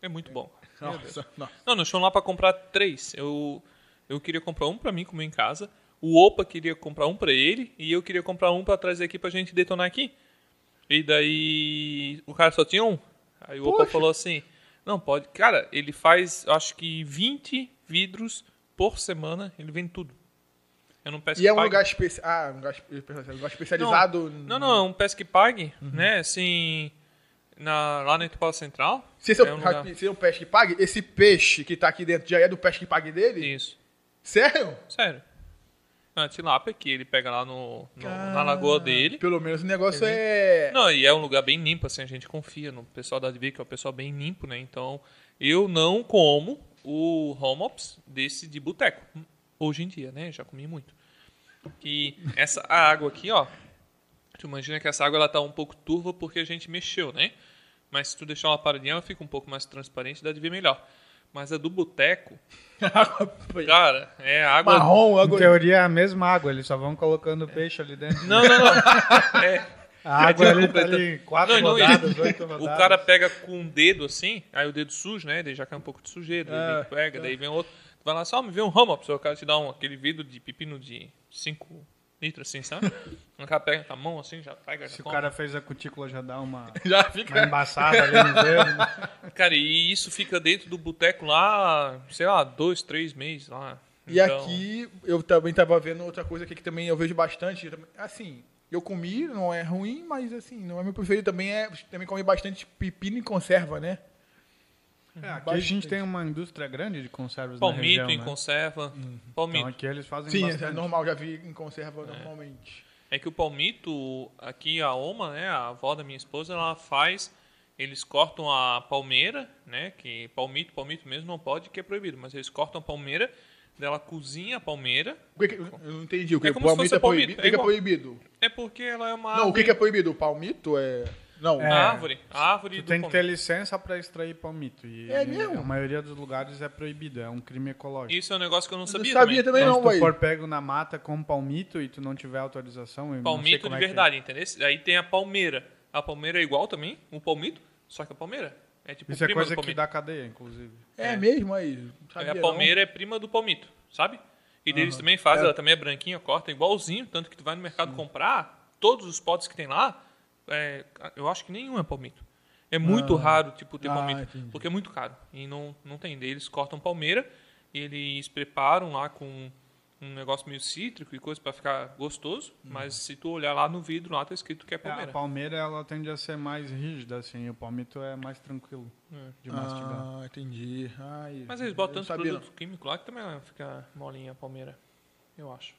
É muito bom. Nossa, nossa. Não, nós fomos lá pra comprar três. Eu, eu queria comprar um pra mim comer em casa. O Opa queria comprar um pra ele. E eu queria comprar um pra trazer aqui pra gente detonar aqui. E daí o cara só tinha um. Aí o Opa Poxa. falou assim: Não, pode. Cara, ele faz acho que 20 vidros por semana. Ele vende tudo. Eu não peço E é um pague. lugar especial. Ah, um lugar, espe- um lugar especializado. Não, não, é um pesque pague, Uhum. né? Assim. Na, lá na Itupava Central. Se esse é, é um lugar- se é um peixe que pague, esse peixe que tá aqui dentro já é do peixe que pague dele? Isso. Sério? Sério. É uma tilápia que ele pega lá no, no- na lagoa dele. Pelo menos o negócio é. Não, e é um lugar bem limpo, assim, a gente confia no pessoal da Advi, que é um pessoal bem limpo, né? Então, eu não como o homops desse de boteco. Hoje em dia, né? Já comi muito. E essa a água aqui, ó. Tu imagina que essa água ela tá um pouco turva porque a gente mexeu, né? Mas se tu deixar ela paradinha, ela fica um pouco mais transparente e dá de ver melhor. Mas a do boteco, cara, é água. Marrom, Em água. teoria é a mesma água, eles só vão colocando peixe ali dentro. Não, não, não. É, A água É ali tá ali, quatro Não, não, rodadas, oito O rodadas. cara pega com o dedo assim, aí o dedo sujo, né? Daí já cai um pouco de sujeira, ele pega, daí vem outro. Tu vai lá, só me vê um ramo, o cara te dá um, aquele vidro de pepino de 5 litros, assim, sabe? O cara pega com a mão assim, já pega, já Se o cara fez a cutícula, já dá uma, Já uma fica. embaçada ali no dedo. né? Cara, e isso fica dentro do boteco lá, sei lá, dois, três meses lá. E Então, aqui eu também tava vendo outra coisa aqui que também eu vejo bastante. Assim, eu comi, não é ruim, mas assim, não é meu preferido. Também é. Também comi bastante pepino em conserva, né? É, aqui a gente tem uma indústria grande de conservas na Palmito região, em né? conserva. Então Palmito. aqui eles fazem Sim, bastante. é normal, já vi em conserva normalmente. É que o palmito, aqui a Oma, né, a avó da minha esposa, ela faz, eles cortam a palmeira, né, que palmito, palmito mesmo não pode, que é proibido, mas eles cortam a palmeira, dela cozinha a palmeira, O que que- eu não entendi. O que É como se palmito fosse é proibido? palmito, O que, que é é proibido? é porque ela é uma Não, o árvore, que, que é proibido? O palmito é. Não, É. a árvore, a árvore Tu do tem que ter licença para extrair palmito. E É mesmo? a maioria dos lugares é proibido, é um crime ecológico. Isso é um negócio que eu não eu sabia, não sabia também, Então, não, se tu for pego na mata com palmito e tu não tiver autorização, eu não sei Palmito como de é é. verdade, entendeu? Aí tem a palmeira. A palmeira é igual também, o palmito, só que a palmeira é tipo Isso é coisa que dá cadeia, inclusive. É, mesmo aí. não a palmeira é prima do palmito, sabe? E deles também faz, É. ela também é branquinha, corta igualzinho, tanto que tu vai no mercado comprar, todos os potes que tem lá, é, eu acho que nenhum é palmito. É muito raro, tipo, ter Ah, palmito, entendi. porque é muito caro. E não, não tem. Daí Eles cortam palmeira, e eles preparam lá com um negócio meio cítrico e coisa pra ficar gostoso, mas se tu olhar lá no vidro, lá tá escrito que é É, palmeira. a palmeira ela tende a ser mais rígida, assim, e o palmito é mais tranquilo de mastigar. Ah, entendi. Ai, Mas eles botam tanto produto químico lá que também fica molinha a palmeira, eu acho.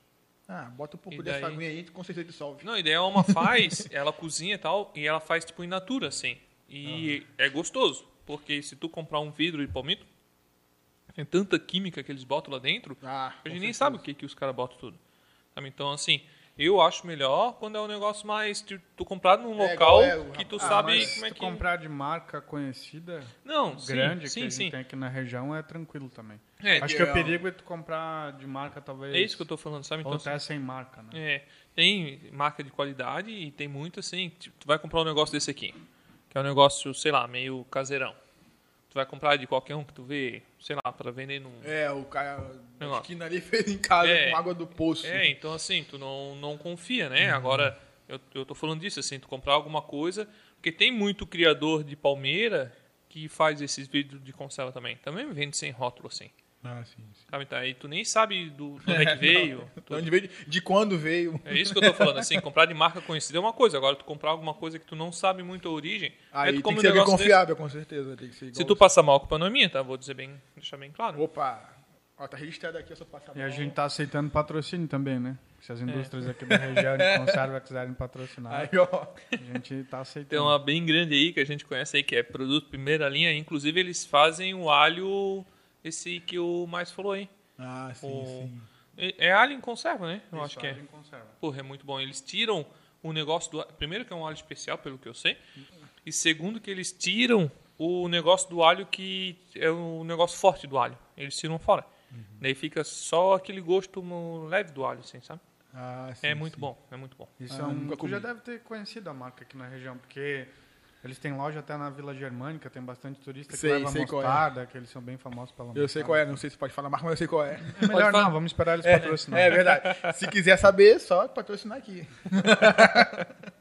Ah, bota um pouco E dessa daí? aguinha aí, com certeza dissolve. Não, a ideia é uma faz, ela cozinha e tal, e ela faz tipo in natura, assim. E é gostoso, porque se tu comprar um vidro de palmito, tem tanta química que eles botam lá dentro, Ah, a gente nem sabe o que, que os caras botam tudo. Sabe? Então, assim, eu acho melhor quando é um negócio mais. Tu, tu comprar num É, local é o- que tu ah, sabe Mas como é se tu que. comprar de marca conhecida, Não, sim, grande, que sim, a gente sim. tem aqui na região, é tranquilo também. É, Acho que que é- o perigo é tu comprar de marca, talvez. é isso que eu tô falando, sabe? Então, Ou assim, até sem marca, né? É, tem marca de qualidade e tem muito assim. Tipo, tu vai comprar um negócio desse aqui, que é um negócio, sei lá, meio caseirão. Tu vai comprar de qualquer um que tu vê, sei lá, para vender num. É, o cara Negócio. esquina ali fez em casa É. com água do poço. É, então assim, tu não, não confia, né? Agora, eu, eu tô falando disso, assim, tu comprar alguma coisa, porque tem muito criador de palmeira que faz esses vídeos de conserva também. Também vende sem rótulo, assim. Ah, sim, sim. Sabe? Então, aí tu nem sabe do, do onde é que veio. De, tudo. onde veio, de quando veio. É isso que eu tô falando, assim, comprar de marca conhecida é uma coisa, agora tu comprar alguma coisa que tu não sabe muito a origem, Aí tu tem que um ser negócio desse. confiável, com certeza. Tem que ser Se tu passar mal, a culpa não é minha, tá? Vou dizer bem, deixar bem claro. Opa, ó, tá registrado aqui, eu só passar E a mal. gente tá aceitando patrocínio também, né? Se as indústrias aqui da região de conserva quiserem patrocinar, Aí, ó. a gente tá aceitando. Tem uma bem grande aí que a gente conhece aí, que é produto primeira linha, inclusive eles fazem o alho, esse que o mais falou aí. Ah, sim, O- sim. É é alho em conserva, né? Eu Isso, acho que é. alho em conserva. Porra, é muito bom. Eles tiram o negócio do. Primeiro, que é um alho especial, pelo que eu sei. E segundo, que eles tiram o negócio do alho que é o negócio forte do alho. Eles tiram fora. Uhum. Daí fica só aquele gosto leve do alho, assim, sabe? Ah, sim, é muito sim. bom, é muito bom. Isso Ah, é um, tu já comi. deve ter conhecido a marca aqui na região, porque Eles têm loja até na Vila Germânica, tem bastante turista que Sei, leva sei é. mostarda, que eles são bem famosos pela Eu sei qual é, não sei se pode falar marca, mas eu sei qual é. É melhor não, vamos esperar eles patrocinar. É verdade. Se quiser saber, só patrocinar aqui.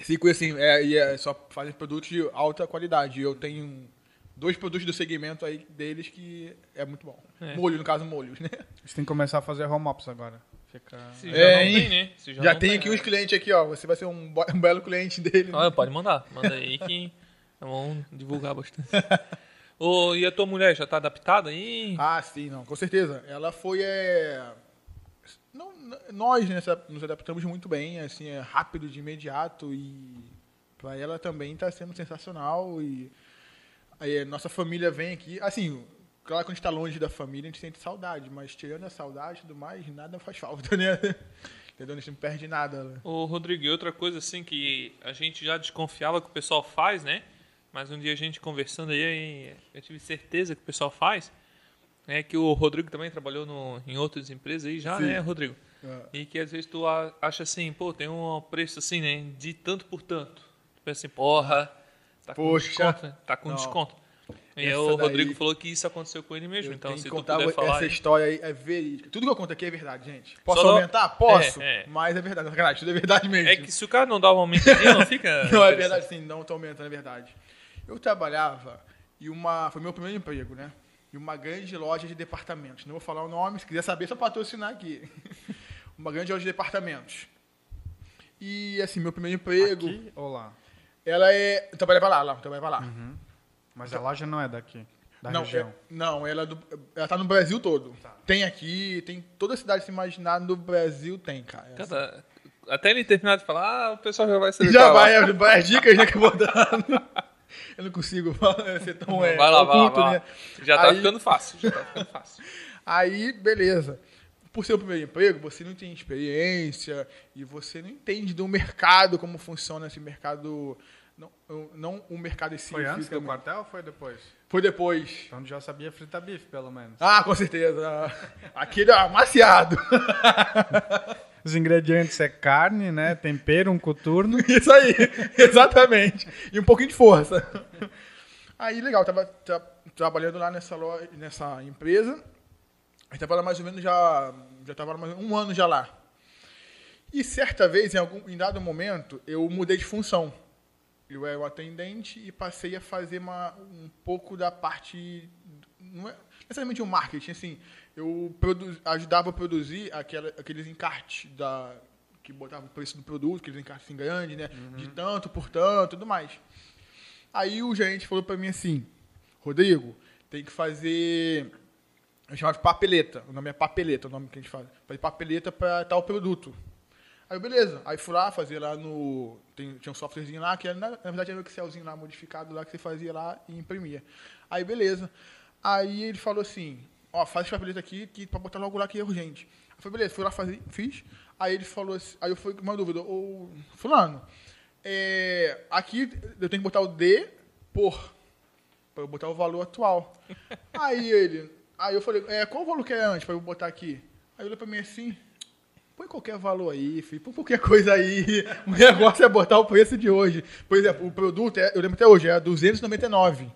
Cinco, assim, é, e é, só fazem produtos de alta qualidade. Eu tenho dois produtos do segmento aí deles que é muito bom. É. Molho, no caso, molhos, né? Eles têm que começar a fazer home office agora. Fica... Se já É, não hein? tem, né? Se Já, não tem aqui uns clientes aqui, ó. Você vai ser um, um belo cliente dele. Ah, pode mandar. Manda aí que vamos divulgar bastante. Ô, e a tua mulher já tá adaptada aí? Ah, sim, não, com certeza. Ela foi. É... Não, nós né, nos adaptamos muito bem, assim, é rápido, de imediato e para ela também está sendo sensacional e aí, nossa família vem aqui, assim, claro que quando a gente está longe da família a gente sente saudade, mas tirando a saudade e tudo mais, nada faz falta, né? Entendeu? A gente não perde nada. né? Ô, Rodrigo, e outra coisa assim que a gente já desconfiava que o pessoal faz, né? Mas um dia a gente conversando aí, eu tive certeza que o pessoal faz. É que o Rodrigo também trabalhou no, em outras empresas aí já, Sim. né, Rodrigo? É. E que às vezes tu acha assim, pô, tem um preço assim, né? De tanto por tanto. Tu pensa assim, porra, tá com Poxa. desconto, né? Tá com Não. desconto. E o daí- Rodrigo falou que isso aconteceu com ele mesmo. Eu então, tenho se que tu contar puder falar. essa aí. história aí é verídica. Tudo que eu conto aqui é verdade, gente. Posso Só não- aumentar? Posso. É, é. Mas é verdade, sacanagem, tudo é verdade mesmo. É que se o cara não dá uma aumentadinha, não fica. Não, é verdade sim, não tô aumentando, é verdade. Eu trabalhava e uma. Foi meu primeiro emprego, né? E uma grande loja de departamentos. Não vou falar o nome, se quiser saber, é só patrocinar aqui. uma grande loja de departamentos. E assim, meu primeiro emprego. Aqui ou lá? Ela é. Eu trabalhava lá, lá, eu trabalhava lá. Mas a loja não é daqui, da não, região. é- não, ela, é do, ela tá no Brasil todo. Tem aqui, tem toda a cidade se imaginar no Brasil, tem, cara. Cada- Até ele terminar de falar, ah, o pessoal já vai saber. Já vai, vai as dicas né, que eu vou dando. Eu não consigo ser tão é, vai lá, vai lá, oculto, vai lá. né? Já tá Aí- ficando fácil, já tá ficando fácil. Aí, beleza. Por ser o primeiro emprego, você não tem experiência e você não entende do mercado, como funciona esse mercado. Não, não o mercado em si. Foi antes do quartel ou foi depois? Foi depois. Então já sabia fritar bife, pelo menos. Ah, com certeza. Aquele ó, amaciado. Os ingredientes é carne, né? Tempero, um coturno. Isso aí, exatamente. E um pouquinho de força. Aí, legal, tava tra- trabalhando lá nessa loja, nessa empresa. Gente tava lá mais ou menos já. Já tava lá mais um ano já lá. E certa vez, em, algum, em dado momento, eu mudei de função. Eu era o atendente e passei a fazer uma, um pouco da parte. Não é necessariamente o marketing, assim. Eu produ- ajudava a produzir aquela, aqueles encartes da, que botavam o preço do produto, aqueles encartes assim grandes, né? De tanto por tanto tudo mais. Aí o gerente falou pra mim assim: Rodrigo, tem que fazer. Eu chamava de papeleta. O nome é papeleta, o nome que a gente faz. Fazer papeleta para tal produto. Aí, beleza. Aí fui lá fazer lá no. Tem, tinha um softwarezinho lá, que era, na, na verdade era o Excelzinho lá modificado lá que você fazia lá e imprimia. Aí, beleza. Aí ele falou assim: Ó, faz esse papeleta aqui que, pra botar logo lá que é urgente. Eu falei, beleza, fui lá fazer, fiz. Aí ele falou assim, aí eu fui com uma dúvida, ô, Fulano, é, aqui eu tenho que botar o D por, para eu botar o valor atual. aí ele, aí eu falei, é, qual o valor que é antes para eu botar aqui? Aí ele olhou para mim assim, põe qualquer valor aí, filho, põe qualquer coisa aí. O negócio é botar o preço de hoje. Por exemplo, o produto, é, eu lembro até hoje, é 299.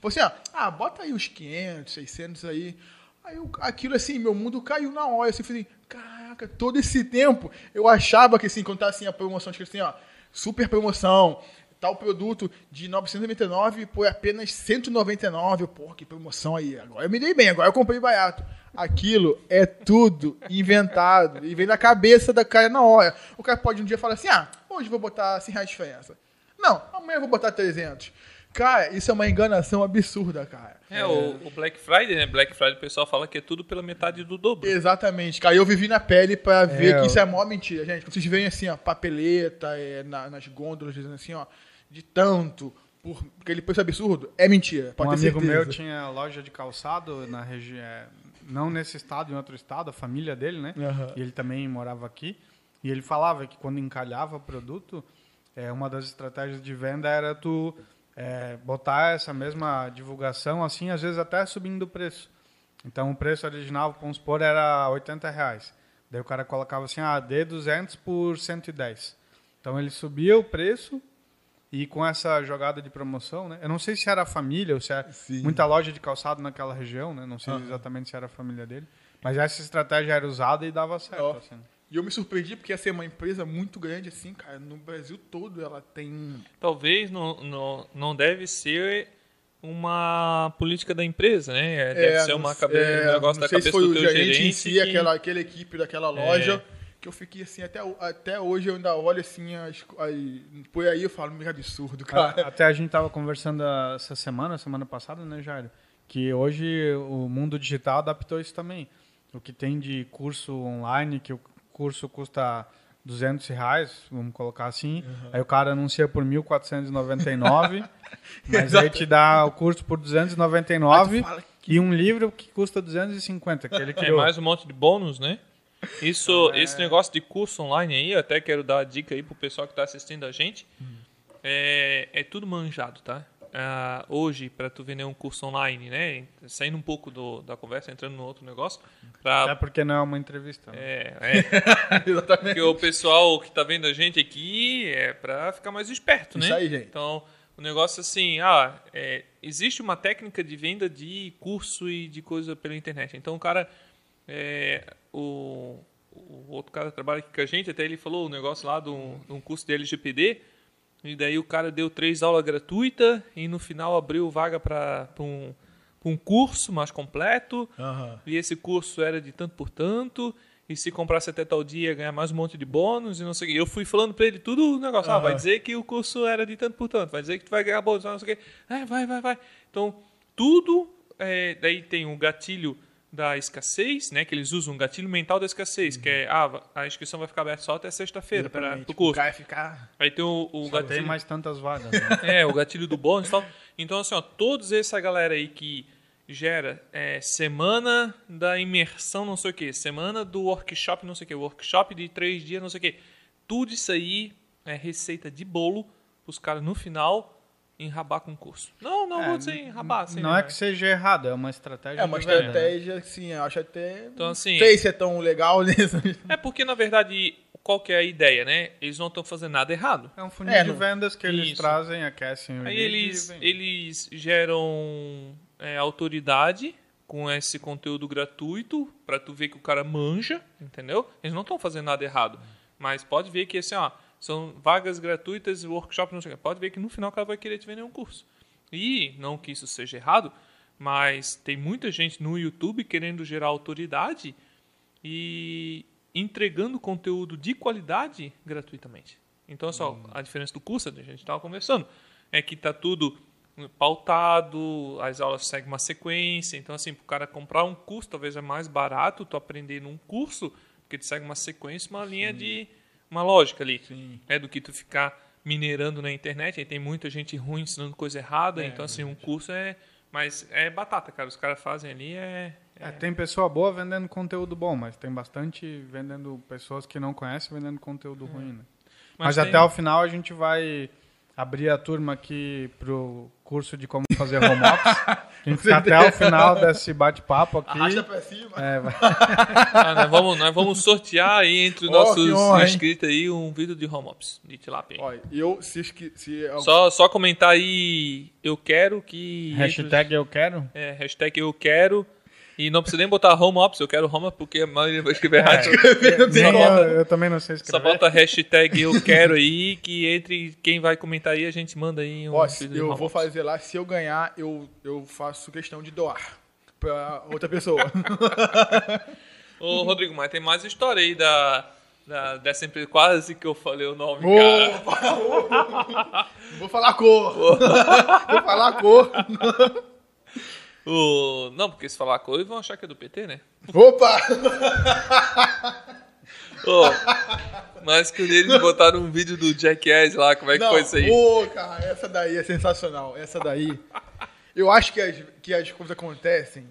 Falei assim, ó, ah, bota aí os 500, 600 aí. Aí eu- aquilo assim, meu mundo caiu na hora. Assim, eu falei, caraca, todo esse tempo eu achava que assim, quando tá assim a promoção, tipo assim, ó, super promoção, tal produto de 999 por apenas 199. Eu, Porra, que promoção aí. Agora eu me dei bem, agora eu comprei barato. Aquilo é tudo inventado e vem na cabeça da cara na hora. O cara pode um dia falar assim, ah, hoje eu vou botar 100 reais de diferença. Não, amanhã eu vou botar 300. Cara, isso é uma enganação absurda, cara. É, o, o Black Friday, né? Black Friday o pessoal fala que é tudo pela metade do dobro. Exatamente, cara. Eu vivi na pele pra ver É, que isso é a maior mentira, gente. Vocês veem assim, ó, papeleta é, na- nas gôndolas, dizendo assim, ó, de tanto, por aquele preço absurdo, é mentira. Pode um ter amigo certeza. meu tinha loja de calçado na região, não nesse estado, em outro estado, a família dele, né? Aham. E ele também morava aqui. E ele falava que quando encalhava produto, é, uma das estratégias de venda era tu é, botar essa mesma divulgação, assim, às vezes até subindo o preço. Então o preço original, vamos supor, era 80 reais. Daí o cara colocava assim, ah, dê 200 por 110. Então ele subia o preço E com essa jogada de promoção, né? Eu não sei se era a família ou se era Sim. muita loja de calçado naquela região, né? Não sei exatamente se era a família dele. Mas essa estratégia era usada e dava certo. Ó. assim. E eu me surpreendi porque ia ser uma empresa muito grande assim, cara. No Brasil todo ela tem. Talvez não, não, não deve ser uma política da empresa, né? Deve É, ser uma sei- cabe... é, um negócio não da sei se cabeça foi do o gerente, gerente. em si, que- aquela, aquela equipe daquela loja. Que eu fiquei assim, até, até hoje eu ainda olho assim, as, aí, por aí eu falo, meio absurdo, cara. Até a gente tava conversando essa semana, semana passada, né, Jairo? Que hoje o mundo digital adaptou isso também. O que tem de curso online, que o curso custa 200 reais, vamos colocar assim. Aí o cara anuncia por 1.499, mas aí te dá o curso por 299 Aí tu fala e um livro que custa 250, que ele É criou. mais um monte de bônus, né? Isso, esse negócio de curso online aí, eu até quero dar a dica aí pro pessoal que está assistindo a gente. É, é tudo manjado, tá? Ah, hoje, para tu vender um curso online, né? Saindo um pouco do, da conversa, entrando no outro negócio, pra, Até porque não é uma entrevista. né? é, é, Exatamente. porque o pessoal que tá vendo a gente aqui é para ficar mais esperto, né? Isso aí, gente. Então, o negócio assim, ah, é, existe uma técnica de venda de curso e de coisa pela internet. Então, o cara, é, o, o outro cara trabalha aqui com a gente, até ele falou o negócio lá de um, um curso de LGPD, e daí o cara deu três aulas gratuitas e no final abriu vaga para um, pra um curso mais completo, Aham. e esse curso era de tanto por tanto, e se comprasse até tal dia ia ganhar mais um monte de bônus e não sei o quê. Eu fui falando pra ele tudo o negócio. Ah, Aham. vai dizer que o curso era de tanto por tanto, vai dizer que tu vai ganhar bônus, não sei o quê. É, vai, vai, vai. Então, tudo. é, daí tem o gatilho da escassez, né? Que eles usam o gatilho mental da escassez, que é ah, a inscrição vai ficar aberta só até sexta-feira para o curso. cara ficar. Aí tem o, o Só gatilho. tem mais tantas vagas. né? É, o gatilho do bônus e tal. Então, assim, ó, todos essa galera aí que gera é, semana da imersão, não sei o que, semana do workshop, não sei o que, workshop de três dias, não sei o que. Tudo isso aí é receita de bolo os caras no final enrabar com o curso. Não, não É, vou dizer enrabar. assim, não né? é que seja errado, é uma estratégia. É uma venda, né? estratégia, assim, eu acho até. Então, assim- Não sei se é tão legal nisso. É porque, na verdade, qual que é a ideia, né? Eles não estão fazendo nada errado. É um funil É, de não- vendas que eles Isso. trazem, aquecem o Aí eles, eles geram é, autoridade com esse conteúdo gratuito para tu ver que o cara manja, entendeu? Eles não estão fazendo nada errado, mas pode ver que assim, ó, são vagas gratuitas, workshop, não sei o que. Pode ver que no final o cara vai querer te vender um curso. E não que isso seja errado, mas tem muita gente no YouTube querendo gerar autoridade e entregando conteúdo de qualidade gratuitamente. Então, só a diferença do curso, a gente estava conversando, é que tá tudo pautado, as aulas seguem uma sequência. Então, assim, para o cara comprar um curso, talvez é mais barato tu aprender num curso, porque tu segue uma sequência, uma linha de. Uma lógica ali. Sim. É do que tu ficar minerando na internet. Aí tem muita gente ruim ensinando coisa errada. É, então, assim, um curso é. Mas é batata, cara. Os caras fazem ali é. É, tem pessoa boa vendendo conteúdo bom, mas tem bastante vendendo pessoas que não conhecem vendendo conteúdo ruim, né? Mas, tem- até o final a gente vai abrir a turma aqui pro curso de como fazer home office. A gente fica até o final desse bate-papo aqui. Arrasta pra cima. É, Ah, nós, vamos, nós vamos sortear aí entre os Ó, nossos honra, inscritos aí um vídeo de home ops de tilápia. Olha, eu, se, se Só, só comentar aí, eu quero que... hashtag eu quero. É, hashtag eu quero. E não precisa nem botar home ops, eu quero home ops porque a maioria vai escrever errado. Só eu, bota- eu também não sei Só escrever. bota hashtag eu quero aí, que entre quem vai comentar aí, a gente manda aí um Ó, eu vou fazer lá, se eu ganhar, eu, eu faço questão de doar pra outra pessoa. Ô, Rodrigo, mas tem mais história aí da, da, dessa empresa. Quase que eu falei o nome, cara. Opa! Vou falar cor. Vou falar cor. O... Não, porque se falar coisa, vão achar que é do PT, né? Opa! Ô, mas que eles botaram um vídeo do Jackass lá, como é que Não, foi isso aí? Ô, cara, essa daí é sensacional. Essa daí. Eu acho que as, que as coisas acontecem.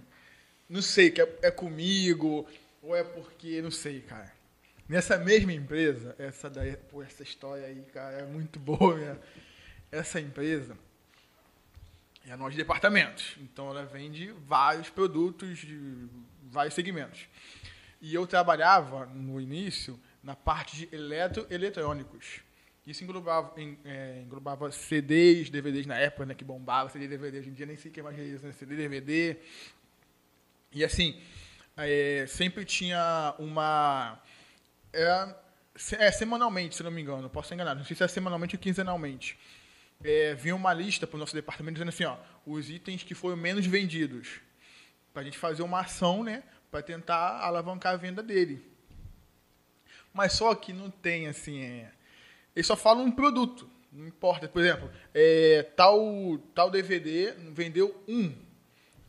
Não sei, que é, é comigo, ou é porque, não sei, cara. Nessa mesma empresa, essa daí, pô, essa história aí, cara, é muito boa, minha. Essa empresa é nós de departamentos. Então ela vende vários produtos de vários segmentos. E eu trabalhava no início na parte de eletroeletrônicos. Isso englobava, é, englobava CDs, DVDs na época, né, que bombava, CD, DVD, hoje em dia nem sei o que mais é isso, né, CD, DVD. E assim, é, sempre tinha uma... É, se- semanalmente, se não me engano, posso enganado, não sei se é semanalmente ou quinzenalmente. É, vinha uma lista para o nosso departamento dizendo assim, ó, os itens que foram menos vendidos. Para a gente fazer uma ação, né, para tentar alavancar a venda dele. Mas só que não tem, assim, é... eles só falam um produto, não importa. Por exemplo, é, tal, tal DVD vendeu um.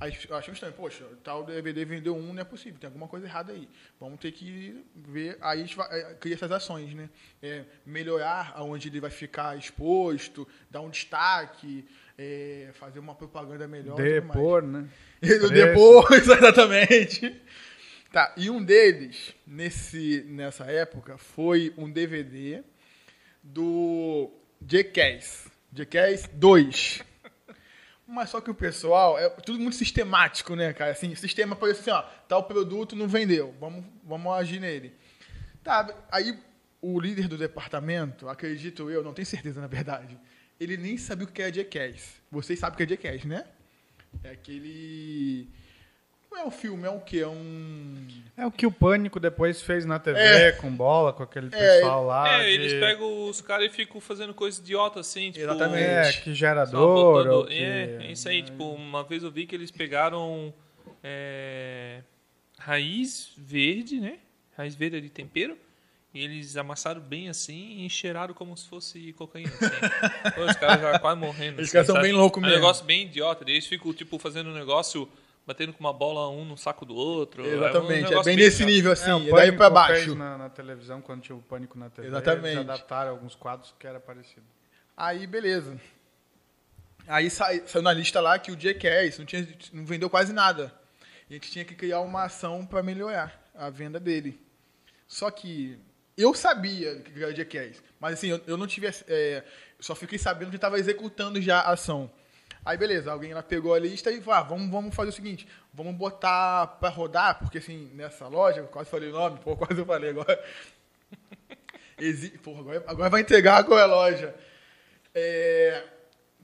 Achei estranho, poxa, tal DVD vendeu um, não é possível, tem alguma coisa errada aí. Vamos ter que ver, aí a gente vai, é, cria essas ações, né? É, melhorar aonde ele vai ficar exposto, dar um destaque, é, fazer uma propaganda melhor. Depor, né? Depois, exatamente. Tá, e um deles, nesse, nessa época, foi um DVD do Jackass. Jackass 2. Mas só que o pessoal, é tudo muito sistemático, né, cara? Assim, sistema parece assim, ó, tal produto não vendeu, vamos, vamos agir nele. Tá, aí o líder do departamento, acredito eu, não tenho certeza na verdade, ele nem sabia o que é Jackass. Vocês sabem o que é Jackass, né? É aquele. Não é um filme, é o quê? É um. É o que o Pânico depois fez na TV, É. com bola, com aquele É, pessoal lá. É, de- eles pegam os caras e ficam fazendo coisa idiota assim, tipo. Exatamente. É, que gerador. botando- ou que- É, é isso aí. Tipo, uma vez eu vi que eles pegaram é, raiz verde, né? Raiz verde de tempero. E eles amassaram bem assim e cheiraram como se fosse cocaína. Assim. Pô, os caras já quase morrendo. Eles assim, são sabe? bem loucos É um mesmo. negócio bem idiota. Eles ficam, tipo, fazendo um negócio, batendo com uma bola um no saco do outro. um Exatamente, é, negócio bem nesse nível assim, É, o e daí fez baixo. Na, na televisão, quando tinha o Pânico na TV, Exatamente. eles adaptaram alguns quadros que era parecido. Aí, beleza. Aí sai- saiu na lista lá que o Jackass não, tinha, não vendeu quase nada. E a gente tinha que criar uma ação para melhorar a venda dele. Só que eu sabia que era o Jackass, mas assim, eu, eu não tive. é, só fiquei sabendo que estava executando já a ação. Aí, beleza, alguém lá pegou a lista e falou: ah, vamos, vamos fazer o seguinte, vamos botar para rodar, porque assim, nessa loja, quase falei o nome, pô, quase eu falei agora. Exi... Porra, agora, agora vai entregar qual é a loja. É,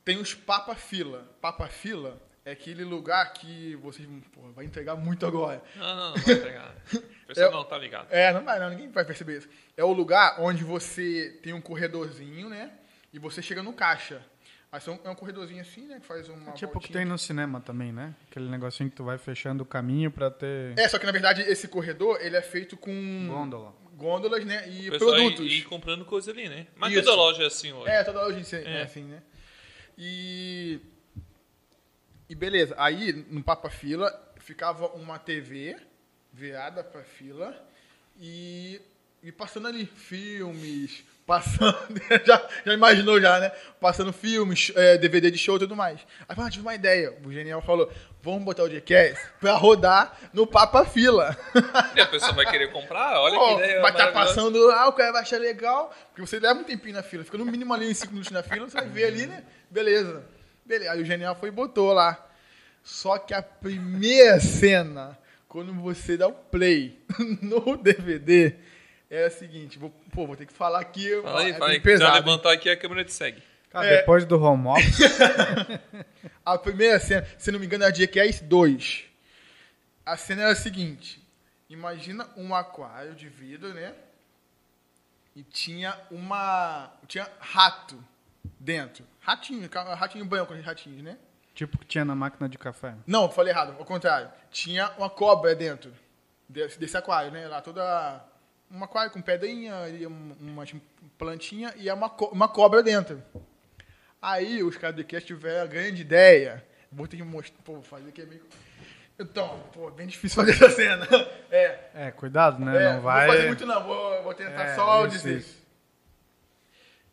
tem os Papa Fila. Papa Fila é aquele lugar que vocês. Porra, vai entregar muito agora. Não, não, não vai entregar. O pessoal Eu- não tá ligado. É, não vai, não, ninguém vai perceber isso. É o lugar onde você tem um corredorzinho, né? E você chega no caixa. Aí são- é um corredorzinho assim, né? Que faz uma. É tipo o que tem no cinema também, né? Aquele negocinho que tu vai fechando o caminho pra ter É, só que na verdade esse corredor ele é feito com gôndola. gôndolas, né? E produtos. ir comprando coisa ali, né? Mas Isso. toda loja é assim hoje. É, toda loja é É. assim, né? E. E beleza, aí no Papa Fila ficava uma TV virada pra fila e, e passando ali filmes, passando. já, já imaginou já, né? Passando filmes, é, DVD de show e tudo mais. Aí ah, tive uma ideia. O Genial falou: vamos botar o Jackass pra rodar no Papa Fila. E a pessoa vai querer comprar, olha que ideia vai estar maravilhosa. passando lá, o cara vai achar legal, porque você leva um tempinho na fila, fica no mínimo ali uns 5 minutos na fila, você vai ver ali, né? Beleza. Beleza. Aí o Genial foi e botou lá. Só que a primeira cena, quando você dá o play no DVD, é a seguinte, vou, pô, vou ter que falar aqui, Fala aí, é fala aí. pesado. hein? levantar aqui, a câmera te segue. Ah, É. depois do home office, A primeira cena, se não me engano, é a Jackass 2. A cena era a seguinte: imagina um aquário de vidro, né? E tinha uma. Tinha rato dentro. Ratinho, ratinho branco, ratinhos, né? tipo que tinha na máquina de café. Não, falei errado, ao contrário. Tinha uma cobra dentro desse, desse aquário, né? Lá toda. Um aquário com pedrinha, uma plantinha e é uma, co- uma cobra dentro. Aí os caras do cast tiveram a grande ideia. Vou ter que mostrar. Pô, fazer aqui é meio. Então, pô, bem difícil fazer essa cena. É. É, cuidado, né? é, não vai. vou fazer muito não, vou, vou tentar É, só isso, dizer. isso.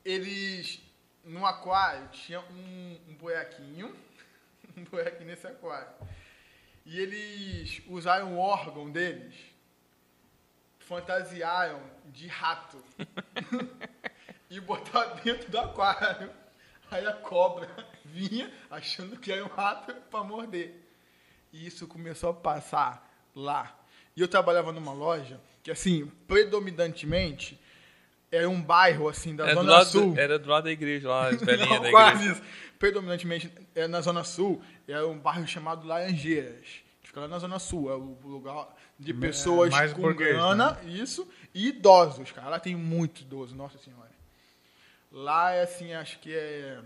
Eles, no aquário, tinha um, um buraquinho, um buraquinho nesse aquário. E eles usaram o órgão deles, fantasiaram de rato e botaram dentro do aquário. Aí a cobra vinha achando que era um rato para morder. E isso começou a passar lá. E eu trabalhava numa loja que, assim, predominantemente, Era um bairro, assim, da Era Zona lado, Sul. era do lado da igreja lá, as velhinhas Não, da quase igreja. isso. Predominantemente é na Zona Sul, é um bairro chamado Laranjeiras. Fica lá na Zona Sul. É o lugar de pessoas mais com burguês, grana, isso, e idosos, cara. Lá tem muito idoso, nossa senhora. Lá é assim, acho que é.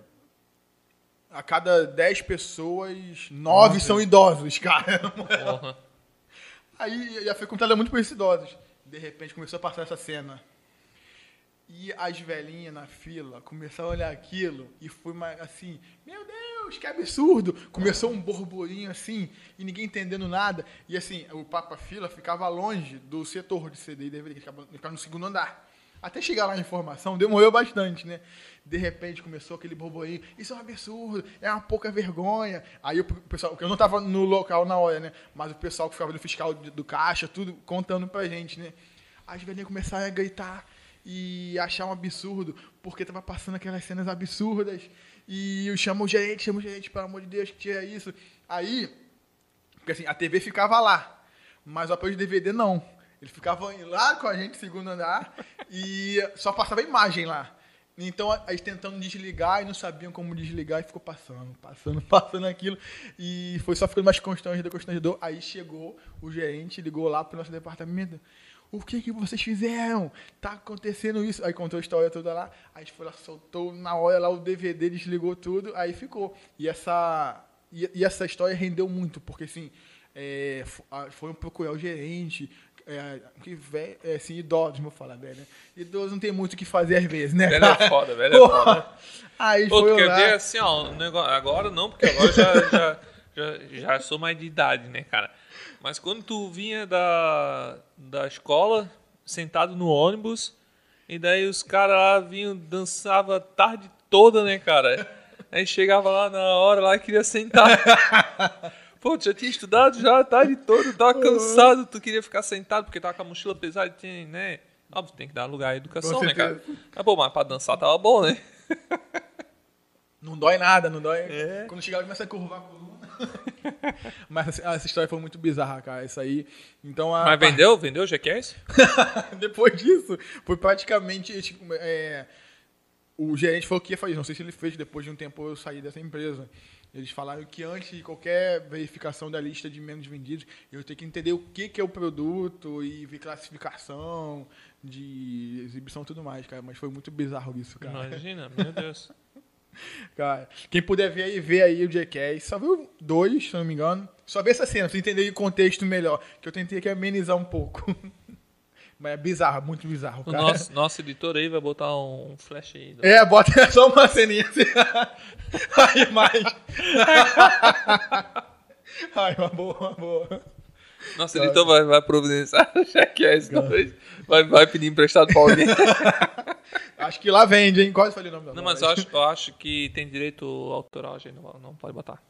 A cada 10 pessoas, 9 são idosos, cara. Porra. Aí já foi contada muito por esses idosos. De repente começou a passar essa cena. E as velhinhas na fila começaram a olhar aquilo e foi mais assim, meu Deus, que absurdo! Começou um borburinho assim, e ninguém entendendo nada. E assim, o Papa Fila ficava longe do setor de CD e DVD, ficava, no segundo andar. Até chegar lá a informação, demorou bastante, né? De repente começou aquele borburinho, isso é um absurdo, é uma pouca vergonha. Aí o pessoal, eu não estava no local na hora, né? Mas o pessoal que ficava no fiscal do caixa, tudo contando pra gente, né? As velhinhas começaram a gritar e achar um absurdo, porque tava passando aquelas cenas absurdas. E eu chamo o gerente, chamo o gerente, pelo amor de Deus, que tira isso. Aí, porque assim, a TV ficava lá, mas o aparelho de DVD não. Ele ficava lá com a gente, segundo andar, e só passava imagem lá. Então, gente tentando desligar e não sabiam como desligar e ficou passando, passando, passando aquilo. E foi só ficando mais constrangedor, constrangedor. Aí chegou o gerente, ligou lá pro nosso departamento. O que que vocês fizeram? Tá acontecendo isso. Aí contou a história toda lá. Aí a gente foi lá, soltou na hora lá o DVD, desligou tudo, aí ficou. E essa, e, e essa história rendeu muito, porque assim, é, foram procurar o gerente, é, que velho, é, assim, idosos, vou falar, velho, né? Idosos não tem muito o que fazer às vezes, né? Velho é foda, velho é foda. Aí Pô, foi lá. ver assim, ó, um negócio, agora não, porque agora já, já, já, já sou mais de idade, né, cara? Mas quando tu vinha da, da escola, sentado no ônibus, e daí os caras lá vinham, dançava a tarde toda, né, cara? Aí chegava lá na hora lá e queria sentar. Pô, tu já tinha estudado já a tarde toda, tava cansado, tu queria ficar sentado porque tava com a mochila pesada, tinha, né? Óbvio, tem que dar lugar à educação, né, cara? Mas, pô, mas pra dançar tava bom, né? Não dói nada, não dói. É. Quando chegava, começa a curvar a coluna. Mas assim, essa história foi muito bizarra, cara. Isso aí. Então a. Mas vendeu? Vendeu o GQS? Depois disso, foi praticamente. tipo, é, o gerente falou que ia fazer. Não sei se ele fez depois de um tempo eu sair dessa empresa. Eles falaram que antes de qualquer verificação da lista de menos vendidos, eu tenho que entender o que, que é o produto e ver classificação de exibição e tudo mais, cara. Mas foi muito bizarro isso, cara. Imagina, meu Deus. Cara, quem puder ver aí, vê aí o Jackass. Só viu dois, se não me engano. Só vê essa cena, pra você entender o contexto melhor. Que eu tentei aqui amenizar um pouco. Mas é bizarro, muito bizarro, O cara. nosso, nosso editor aí vai botar um flash aí. do- É, bota só uma ceninha assim. Aí, mais. Ai, uma boa, uma boa. Nosso editor vai, vai providenciar o GQS depois. Vai, vai pedir emprestado pra alguém. Acho que lá vende, hein? Quase falei o nome da Não, mas eu acho, eu acho que tem direito autoral, a gente não, não pode botar.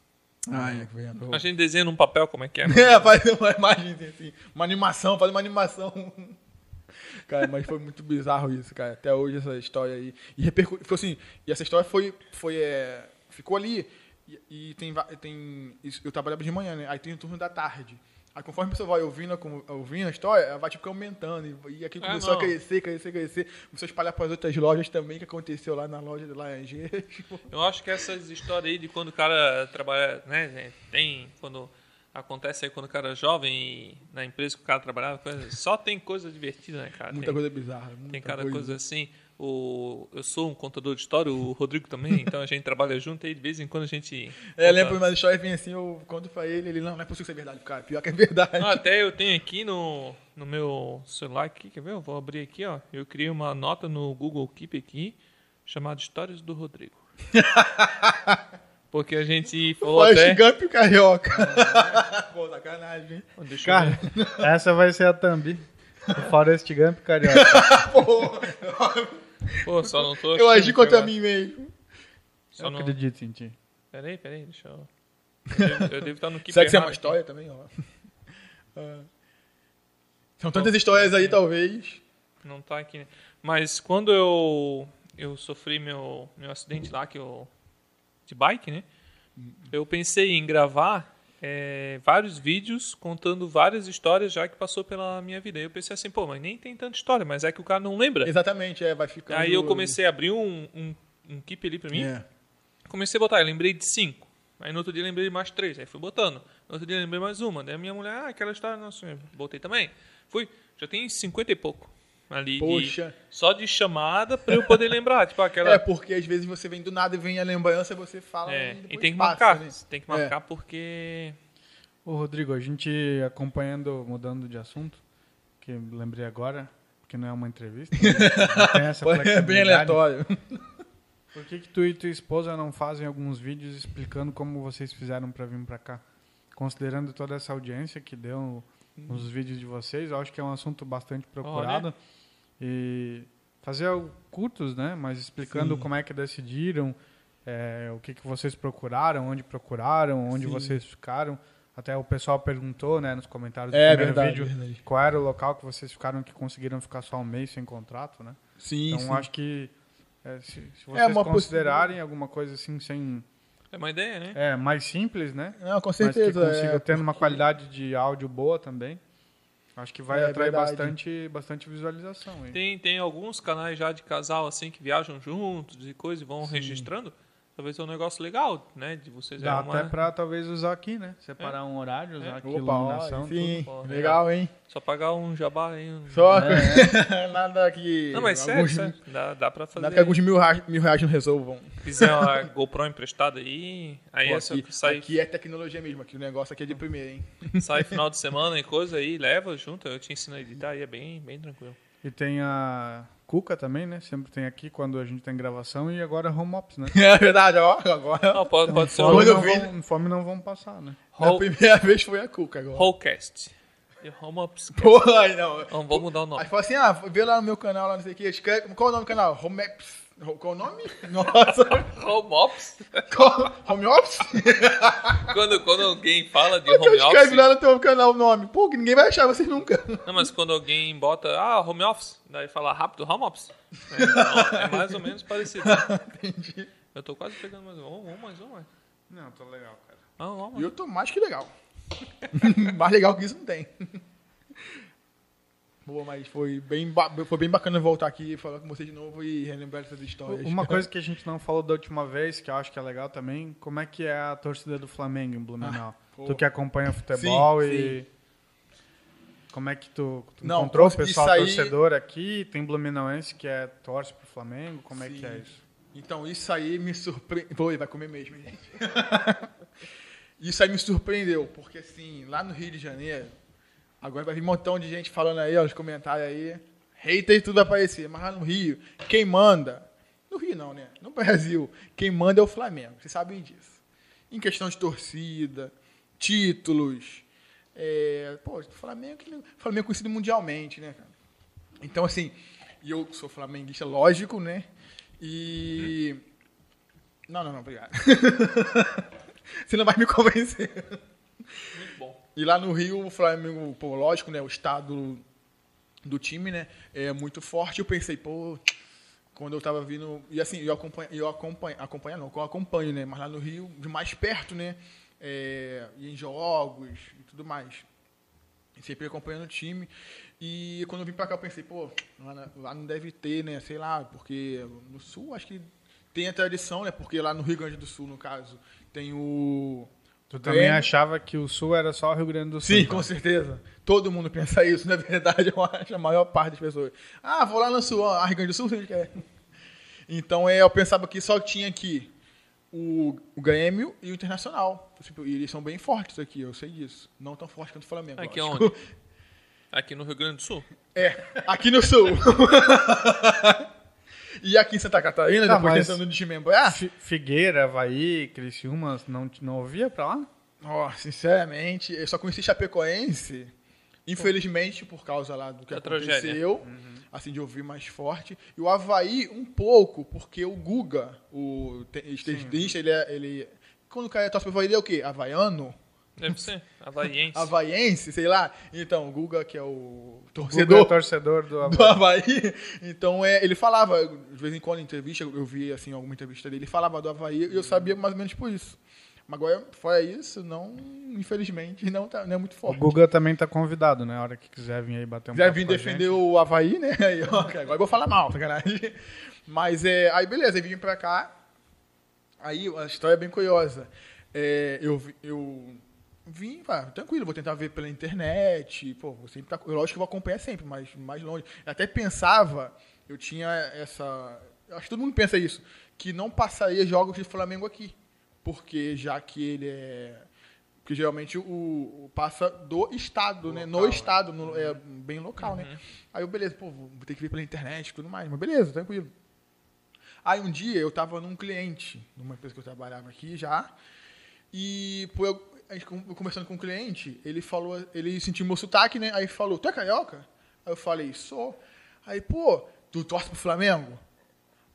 Ai, é que vendo. A gente desenha num papel como é que é. É, faz uma imagem assim, uma animação, faz uma animação. Cara, mas foi muito bizarro isso, cara. Até hoje essa história aí. E repercutiu, foi assim, e essa história foi, foi é, ficou ali. E, e tem, tem, eu trabalhava de manhã, né? Aí tem o turno da tarde. Aí conforme a pessoa vai ouvindo, a ouvindo a história, ela vai tipo aumentando. E, e aquilo Ah, começou a não. crescer, crescer, crescer. Começou a espalhar para as outras lojas também, que aconteceu lá na loja de. Tipo, Eu acho que essas histórias aí de quando o cara trabalha, né? Tem, quando acontece aí quando o cara é jovem e na empresa que o cara trabalhava, coisa, só tem coisa divertida, né, cara? muita tem, coisa bizarra. Muita tem cada coisa. assim. O, eu sou um contador de história, o Rodrigo também, então a gente trabalha junto aí, de vez em quando a gente. É, conta- lembro umas histórias vem assim, eu conto pra ele, ele, não, não é possível ser verdade, cara. Pior que é verdade. Ah, até eu tenho aqui no, no meu celular aqui, quer ver? Eu vou abrir aqui, ó. Eu criei uma nota no Google Keep aqui, chamada Histórias do Rodrigo. Porque a gente falou Forrest até... Gump e Carioca. Pô, sacanagem. Deixa eu Cara, ver. essa vai ser a thumb. O Forrest Gump carioca. Pô, Pô, só não tô eu agi contra mim mesmo. Só Eu não... acredito em ti. Peraí, peraí, deixa eu... Eu devo, eu devo estar no Keep Será que isso é uma aqui. história também? Ó. Ah. São tantas histórias aí, talvez. Não tá aqui, né? Mas quando eu, eu sofri meu, meu acidente lá, que eu, de bike, né? Eu pensei em gravar é, vários vídeos contando várias histórias já que passou pela minha vida. Aí eu pensei assim, pô, mas nem tem tanta história, mas é que o cara não lembra. Exatamente, é, vai ficando... Aí eu comecei a abrir um, um, um keep ali pra mim. É. Comecei a botar, eu lembrei de cinco. Aí no outro dia lembrei de mais três. Aí fui botando. No outro dia lembrei mais uma. Daí a minha mulher, ah, aquela história, nossa, botei também. Fui, já tem cinquenta e pouco. Ali de- Poxa. só de chamada pra eu poder lembrar. Tipo, aquela. É, porque às vezes você vem do nada e vem a lembrança e você fala É, e e tem que passa, marcar. né? Tem que marcar porque. Ô, Rodrigo, a gente acompanhando, mudando de assunto, que lembrei agora, que não é uma entrevista, né? não tem essa É bem aleatório. Por que, que tu e tua esposa não fazem alguns vídeos explicando como vocês fizeram pra vir pra cá? Considerando toda essa audiência que deu nos vídeos de vocês, eu acho que é um assunto bastante procurado. E fazer curtos, né? Mas explicando Sim. como é que decidiram, é, o que, que vocês procuraram, onde procuraram, onde Sim. vocês ficaram. Até o pessoal perguntou, né, nos comentários do É primeiro verdade, vídeo verdade. qual era o local que vocês ficaram que conseguiram ficar só um mês sem contrato, né? Sim, Então sim. acho que é, se, se vocês É considerarem alguma coisa assim sem É uma ideia, né? é mais simples, né? Não, com Mas certeza. que consiga é, tendo uma qualidade de áudio boa também. Acho que vai É atrair verdade. bastante bastante visualização. Aí. Tem, tem alguns canais já de casal assim que viajam juntos e coisa e vão registrando. Talvez é um negócio legal, né? De vocês Dá é uma... até pra talvez usar aqui, né? Separar um horário, usar aqui Opa, iluminação. ó, sim, tudo, pô, legal, hein? Só pagar um jabá aí. um- Só É, nada que. Não, mas sério, alguns, sério. Dá, dá pra fazer. Nada que alguns mil reais, mil reais não resolvam. Fizer uma GoPro emprestada aí, aí Pô, essa aqui, sai, aqui é tecnologia mesmo, aqui o negócio aqui é de primeira, hein? sai final de semana e coisa aí, leva junto, eu te ensino a editar aí, é bem, bem tranquilo. E tem a Cuca também, né? Sempre tem aqui quando a gente tem gravação e agora home ops, né? É verdade, ó, agora. Não, pode, pode ser Fome Quando eu não, vi- vão, fome não vão passar, né? Na Whole- primeira vez foi a Cuca agora. Wholecast. E Home Ups. Porra, não. Então, vamos mudar o nome. Aí fala assim, ah, vê lá no meu canal, lá não sei o que, escreve, qual é o nome do canal? Home Apps. Qual o nome? Nossa. Home Ops? Qual? Home Office? Quando, quando alguém fala de home escreve office... lá no teu canal o nome? Pô, que ninguém vai achar vocês nunca. Não, mas quando alguém bota, ah, home office, daí fala rápido, home office. É, então, é mais ou menos parecido. Entendi. Eu tô quase pegando mais um, um mais um, mais. Não, tô legal, cara. Ah, um, E eu tô mais que legal. mais legal que isso não tem. Boa, mas foi bem, foi bem bacana voltar aqui e falar com vocês de novo e relembrar essas histórias. Uma coisa que a gente não falou da última vez, que eu acho que é legal também, como é que é a torcida do Flamengo em Blumenau? pô. tu que acompanha futebol Sim, e... Como é que tu, tu Não, encontrou o pessoal sair- torcedor aqui? Tem blumenauense que é torce pro Flamengo? Como é que Sim. é isso? Então, isso aí me surpreendeu. Pô, vai comer mesmo, gente. isso aí me surpreendeu, porque assim, lá no Rio de Janeiro, agora vai vir um montão de gente falando aí, ó, nos comentários aí. Hater e tudo vai aparecer, mas lá no Rio, quem manda. No Rio não, né? No Brasil, quem manda é o Flamengo, vocês sabem disso. Em questão de torcida, títulos. É, pô, o Flamengo, que- Flamengo é conhecido mundialmente, né, cara? Então, assim, e eu sou flamenguista, lógico, né? E. Não, não, não, obrigado. Você não vai me convencer. E lá no Rio, o Flamengo, pô, lógico, né? O estado do time, né? É muito forte. Eu pensei, pô, quando eu tava vindo. E assim, eu acompanho, eu acompanho, acompanho não, eu acompanho, né? Mas lá no Rio, de mais perto, né? É, em jogos e tudo mais. Sempre acompanhando o time. E quando eu vim pra cá, eu pensei, pô, lá não deve ter, né? Sei lá, porque no Sul acho que tem a tradição, né? Porque lá no Rio Grande do Sul, no caso, tem o. Tu também Grêmio. achava que o Sul era só o Rio Grande do Sul? Sim, então? com certeza. Todo mundo pensa isso, na verdade, eu acho, a maior parte das pessoas. Ah, vou lá no Sul, ah, Rio Grande do Sul, quer? Então, é, eu pensava que só tinha aqui o, o Grêmio e o Internacional. Tipo, E eles são bem fortes aqui, eu sei disso. Não tão fortes quanto o Flamengo. Aqui lógico. onde? Aqui no Rio Grande do Sul. É, aqui no Sul. E aqui em Santa Catarina, Tá, depois tentando desmembrar. Fi- Figueira, Havaí, Criciúma, não, não ouvia pra lá? Ó, sinceramente, eu só conheci Chapecoense, infelizmente, por causa lá do que Da aconteceu, tragédia. assim, de ouvir mais forte. E o Havaí, um pouco, porque o Guga, o te- tenista, ele é. Ele, quando o cara torce pro Havaí, ele é o quê? Havaiano? Deve ser. Havaiense. Havaiense, sei lá. Então, o Guga, que é o Guga é torcedor torcedor do do Havaí. Havaí. Então, é, ele falava, de vez em quando em entrevista, eu vi assim, alguma entrevista dele, ele falava do Havaí e eu sabia mais ou menos por isso. Mas agora, fora isso, não, infelizmente, não, tá, não é muito O forte. Guga também tá convidado, né? A hora que quiser vir aí bater um com a defender gente. o Havaí, né? Aí, ó, agora eu vou falar mal, sacanagem. Mas é. Aí beleza, aí vim pra cá. Aí a história é bem curiosa. É, eu, vi- eu vim, pá, tranquilo, vou tentar ver pela internet. Pô, vou sempre tá, eu lógico que vou acompanhar sempre, mas mais longe. Eu até pensava, eu tinha essa. Acho que todo mundo pensa isso, que não passaria jogos de Flamengo aqui. Porque já que ele é. Porque geralmente o, o passa do estado, né? No Local, estado, no- é bem local, né? Aí eu, beleza, pô, vou ter que ver pela internet e tudo mais. Mas beleza, tranquilo. Aí um dia eu tava num cliente, numa empresa que eu trabalhava aqui já, e pô, eu, a gente con- conversando com o cliente, ele falou, ele sentiu meu sotaque, né? Aí falou, tu é carioca? Aí eu falei, sou. Aí, pô, tu torce pro Flamengo?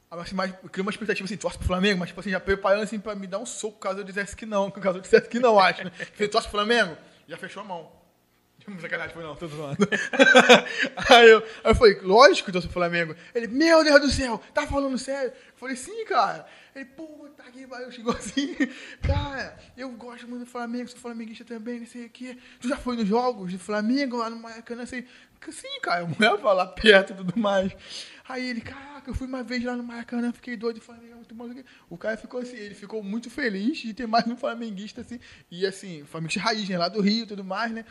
Assim, mas eu criei uma expectativa assim, torce pro Flamengo, mas tipo assim, já preparando assim pra me dar um soco caso eu dissesse que não, caso eu dissesse que não, acho, né? Falei, torce pro Flamengo? Já fechou a mão. Sacanagem, foi não, tô zoando. aí, eu, aí eu falei, lógico que eu pro Flamengo. Ele, meu Deus do céu, tá falando sério? Eu falei, sim, cara. Ele, pô, tá aqui, vai, chegou assim. Cara, eu gosto muito do Flamengo, sou flamenguista também, não sei o quê. Tu já foi nos jogos do Flamengo lá no Maracanã? Assim, sim, cara, eu morava lá perto e tudo mais. Aí ele, caraca, eu fui uma vez lá no Maracanã, fiquei doido, Flamengo é muito bom. O cara ficou assim, ele ficou muito feliz de ter mais um flamenguista, assim, e assim, flamenguista raiz, né, lá do Rio e tudo mais, né.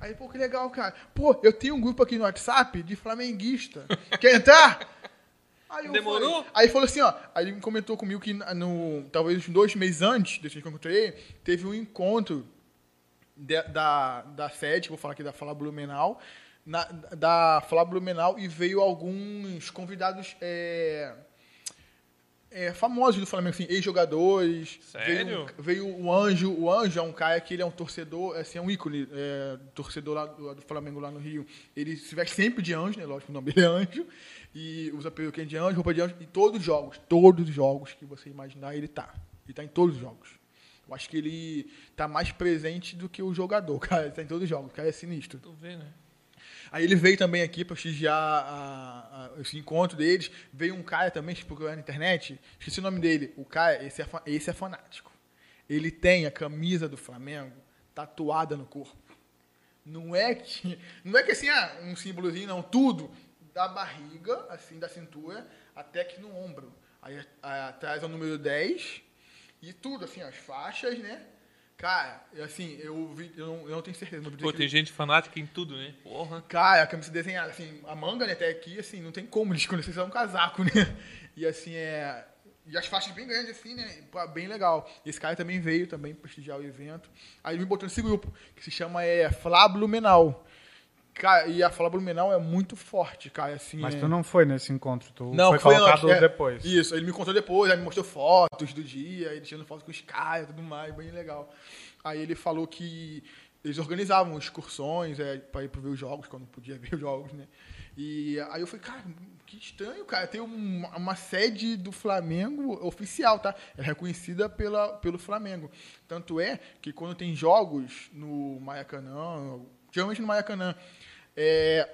Aí, pô, que legal, cara. Pô, eu tenho um grupo aqui no WhatsApp de flamenguista. Quer entrar? Aí Demorou? falei- aí falou assim, ó. Aí ele comentou comigo que no, talvez uns dois meses antes desse que eu encontrei, teve um encontro de- da, da sede, vou falar aqui da Fala Blumenau, na, da Fala Blumenau e veio alguns convidados é, é, famosos do Flamengo, assim, ex-jogadores. Sério? Veio, veio o Anjo, o Anjo é um cara que ele é um torcedor, assim, é um ícone, é, torcedor lá do, do Flamengo lá no Rio. Ele se veste sempre de anjo, né? Lógico, o nome dele é Anjo. E usa peruquinha de anjo, roupa de anjo, em todos os jogos, todos os jogos que você imaginar, ele tá. Ele tá em todos os jogos. Eu acho que ele tá mais presente do que o jogador, cara. Ele tá em todos os jogos, o cara é sinistro. Tu vê, né? Aí ele veio também aqui para prestigiar a- a- esse encontro deles. Veio um cara também, procurou na internet, esqueci o nome dele. O cara, esse é, esse é fanático. Ele tem a camisa do Flamengo tatuada no corpo. Não é que, não é que assim, ah, um símbolozinho, não, tudo. Da barriga, assim, da cintura, até que no ombro. Aí atrás é o número 10 e tudo, assim, as faixas, né? Cara, assim, eu, vi, eu, não, eu não tenho certeza. eu Pô, tem gente fanática em tudo, né? Porra. Cara, a camisa desenhada, assim, a manga, né, até aqui, assim, não tem como eles conhecerem é um casaco, né? E assim, é. E as faixas bem grandes, assim, né? Bem legal. E esse cara também veio também prestigiar o evento. Aí ele me botou nesse grupo, que se chama é, Flá Blumenau. Cara, e a Flá Blumenau é muito forte, cara, assim. Mas é... tu não foi nesse encontro, tu Não, foi foi colocado antes, é. depois. Isso, ele me contou depois, aí me mostrou fotos do dia, ele tirando foto com os caras e tudo mais, bem legal. Aí ele falou que eles organizavam excursões é, para ir para ver os jogos, quando podia ver os jogos, né? E aí eu falei, cara, que estranho, cara, tem um- uma sede do Flamengo oficial, tá? É reconhecida pela, pelo Flamengo. Tanto é que quando tem jogos no Maracanã, geralmente no Maracanã, é,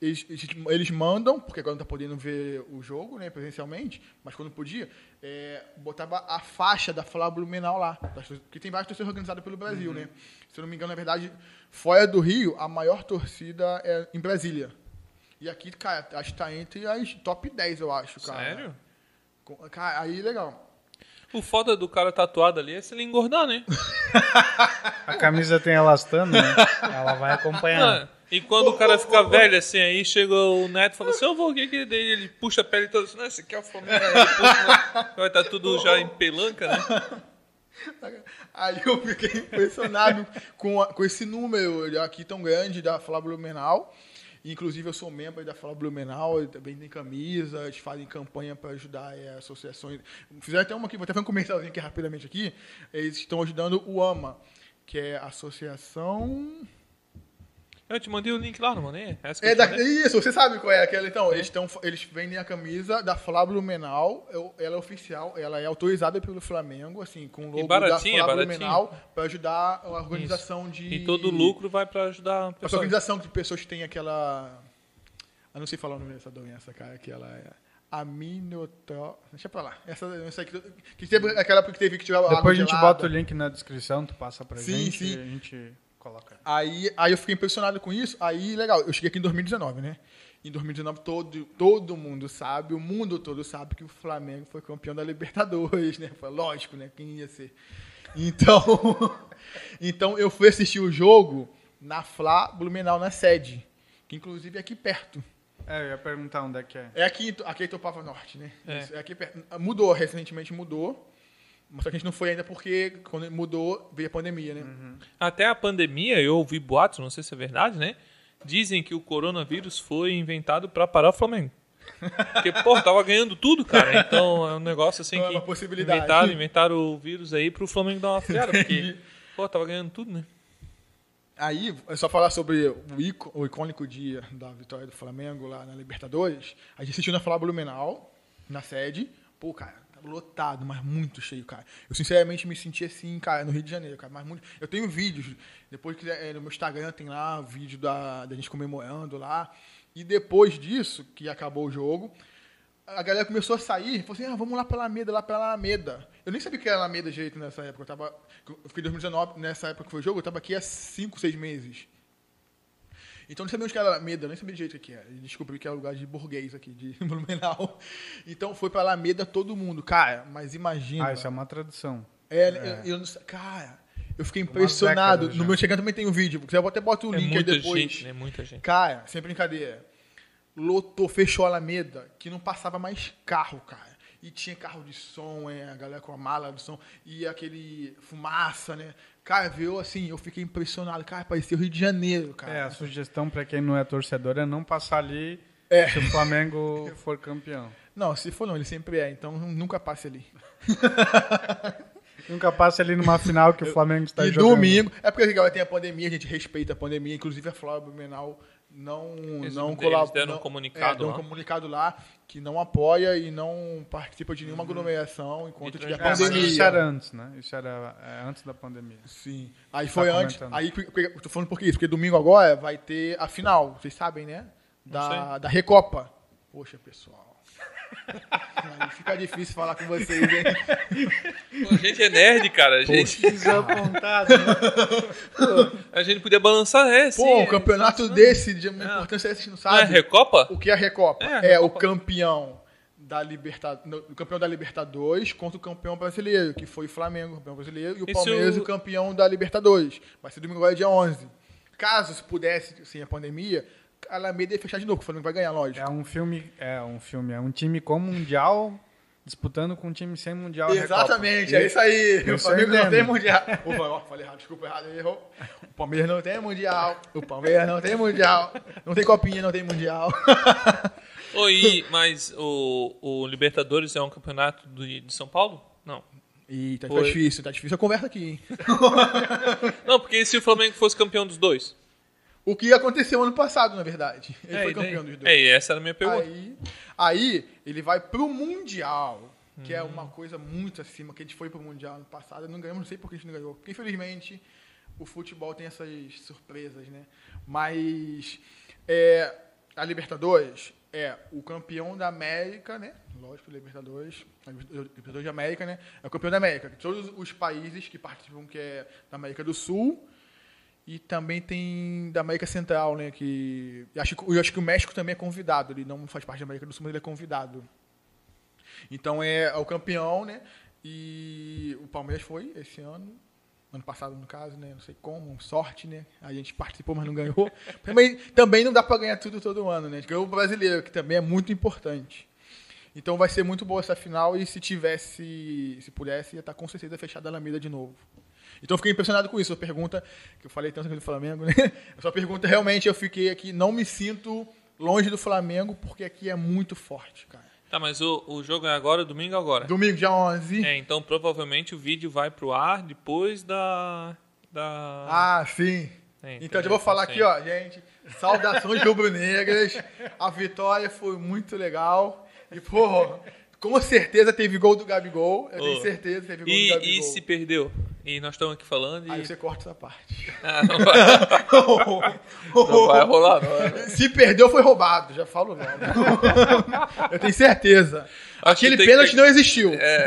eles, eles- mandam, porque agora não tá podendo ver o jogo, né, presencialmente, mas quando podia, é, botava a faixa da Flá Blumenau lá, porque tem várias torcidas organizadas pelo Brasil, né? Se eu não me engano, na verdade, fora do Rio, a maior torcida é em Brasília. E aqui, cara, acho que tá entre as top 10, eu acho, cara. Sério? Cara, aí legal. O foda do cara tatuado ali é se ele engordar, né? A camisa tem elastano, né? Ela vai acompanhando. E quando o cara fica velho assim, aí chega o neto e fala assim, eu vou, o que que é? Ele puxa a pele toda assim, esse aqui é o Flamengo. Né? vai estar tudo já em pelanca, né? Aí eu fiquei impressionado com, a- com esse número aqui tão grande da Flá Blumenau. Inclusive, eu sou membro da Flá Blumenau, também tem camisa, eles fazem campanha para ajudar é, associações. Fizeram até uma aqui, vou até fazer um comercialzinho aqui rapidamente aqui. Eles estão ajudando o AMA, que é Associação. Eu te mandei o link lá, não mandei? É da, isso, você sabe qual é aquela. Então, eles, tão, eles vendem a camisa da Flá Blumenau, eu- ela é oficial, ela é autorizada pelo Flamengo, assim, com o logo baratinha, da Flá baratinha. Blumenau, para ajudar a organização de. E todo o lucro vai pra ajudar pessoal. organização de pessoas que tem aquela. Eu não sei falar o nome dessa doença, cara, que ela é. aminotro... Deixa pra lá. Essa, essa aqui, que teve aquela época que teve que tirar Depois a gente gelada. bota o link na descrição, tu passa pra Sim, gente sim. e a gente coloca. Aí, aí eu fiquei impressionado com isso. Aí, legal, eu cheguei aqui em 2019, né? Em 2019, todo, todo mundo sabe, o mundo todo sabe que o Flamengo foi campeão da Libertadores, né? Foi lógico, né? Quem ia ser. Então, então eu fui assistir o jogo na Fla Blumenau, na sede. Que inclusive é aqui perto. É, eu ia perguntar onde é que é. É aqui, aqui em Topava Norte, né? É. Isso, é aqui perto. Mudou, recentemente mudou. Mas só que a gente não foi ainda porque quando mudou, veio a pandemia, né? Até a pandemia, eu ouvi boatos, não sei se é verdade, né? Dizem que o coronavírus foi inventado pra parar o Flamengo. Porque, pô, tava ganhando tudo, cara. Então é um negócio assim Então é que. uma possibilidade. Inventaram, inventaram o vírus aí pro Flamengo dar uma freada, porque, pô, tava ganhando tudo, né? Aí, é só falar sobre o, ico- o icônico dia da vitória do Flamengo lá na Libertadores. A gente assistiu na Flá Blumenau, na sede. Pô, cara, lotado, mas muito cheio, cara. Eu, sinceramente, me senti assim, cara, no Rio de Janeiro, cara. Mas muito... Eu tenho vídeos, depois que é, no meu Instagram tem lá o vídeo da, da gente comemorando lá. E depois disso, que acabou o jogo, a galera começou a sair, falou assim, ah, vamos lá pra Alameda, lá pra Alameda. Eu nem sabia que era Alameda direito nessa época. Eu, tava, eu fiquei em 2019, nessa época que foi o jogo, eu tava aqui há 5, 6 meses. Então eu não sabia onde que era Alameda, eu nem sabia direito o que era. Descobri que era lugar de burguês aqui, de Blumenau. Então foi pra Alameda todo mundo. Cara, mas imagina. Ah, isso é uma tradição. É, eu- eu não sei- cara, eu fiquei impressionado. No meu Instagram também tem um vídeo, porque eu até boto o É link aí muita depois. gente, né? Muita gente. Cara, sem brincadeira. Lotou, fechou a Alameda, que não passava mais carro, cara. E tinha carro de som, é, a galera com a mala de som, e aquele fumaça, né? Cara, viu assim, eu fiquei impressionado. Cara, parecia o Rio de Janeiro, cara. É, a sugestão pra quem não é torcedor é não passar ali É. se o Flamengo for campeão. Não, se for não, ele sempre é, então nunca passe ali. Nunca passe ali numa final que o Flamengo está e jogando. domingo, é porque agora tem a pandemia, a gente respeita a pandemia, inclusive a Flávia Blumenau não Eles- não eles colabora. deram um não- comunicado é, um lá. comunicado lá que não apoia e não participa de nenhuma aglomeração enquanto tiver É, pandemia. isso era antes, né? Isso era é, antes da pandemia. Sim. Aí foi Tá antes. comentando. Aí tô falando por quê? Porque domingo agora vai ter a final, vocês sabem, né? Da, da Recopa. Poxa, pessoal. Aí fica difícil falar com vocês, hein? Pô, a gente é nerd, cara. A gente, Desapontado. né? a gente podia balançar, é, sim. Pô, é, um campeonato desse, de uma importância dessa, a gente não Não é sabe. Recopa? O que é a Recopa? É, a É, o Recopa. campeão da Libertadores, o campeão da Libertadores contra o campeão brasileiro, que foi o Flamengo, campeão brasileiro, e o E Palmeiras, o- o campeão da Libertadores. Vai ser domingo agora, dia 11. Caso se pudesse, sem a pandemia, a Alameda ia fechar de novo, o Flamengo vai ganhar, lógico. É um filme, é um filme, é um time com mundial disputando com um time sem mundial. Exatamente, é isso aí. O Isso Flamengo eu não tem mundial. Opa, ó, falei errado, desculpa errado, errou. O Palmeiras não tem mundial. O Palmeiras não tem mundial. Não tem copinha, não tem mundial. Oi, mas o, o Libertadores é um campeonato do- de São Paulo? Não. Eita, tá Foi. difícil, tá difícil a conversa aqui, hein? Não, porque se o Flamengo fosse campeão dos dois. O que aconteceu ano passado, na verdade. Ele é, foi e daí? campeão dos dois. É, e essa era a minha pergunta. Aí, aí ele vai pro Mundial, que Hum. é uma coisa muito acima, que a gente foi pro Mundial ano passado, não ganhamos, não sei por que a gente não ganhou. Porque, infelizmente, o futebol tem essas surpresas, né? Mas é, a Libertadores é o campeão da América, né? Lógico, Libertadores, a Libertadores da América, né? É o campeão da América. Todos os países que participam, que é da América do Sul, e também tem da América Central, né? Que eu acho, que- eu acho que o México também é convidado. Ele não faz parte da América do Sul, mas ele é convidado. Então é, é o campeão, né? E o Palmeiras foi esse ano, ano passado no caso, né? Não sei como, sorte, né? A gente participou, mas não ganhou. também, também não dá para ganhar tudo todo ano, né? A gente ganhou o brasileiro, que também é muito importante. Então vai ser muito boa essa final e se tivesse, se pudesse, ia estar com certeza fechada a Alameda de novo. Então eu fiquei impressionado com isso. A pergunta, que eu falei tanto do Flamengo, né? Essa pergunta realmente eu fiquei aqui, não me sinto longe do Flamengo, porque aqui é muito forte, cara. Tá, mas o, o jogo é agora, domingo agora. Domingo, dia 11. É, então provavelmente o vídeo vai pro ar depois da. da... Ah, sim. É, Então eu vou falar sim. aqui, ó, gente. Saudações rubro-negras. A vitória foi muito legal. E, pô, com certeza teve gol do Gabigol. Eu tenho Ô. certeza que teve gol do E, Gabigol. e se perdeu? e nós estamos aqui falando e. Aí você corta essa parte. Ah, não, vai, não vai rolar, não. Se perdeu, foi roubado. Já falo logo. Eu tenho certeza. Acho que Aquele que pênalti ter- não existiu. É.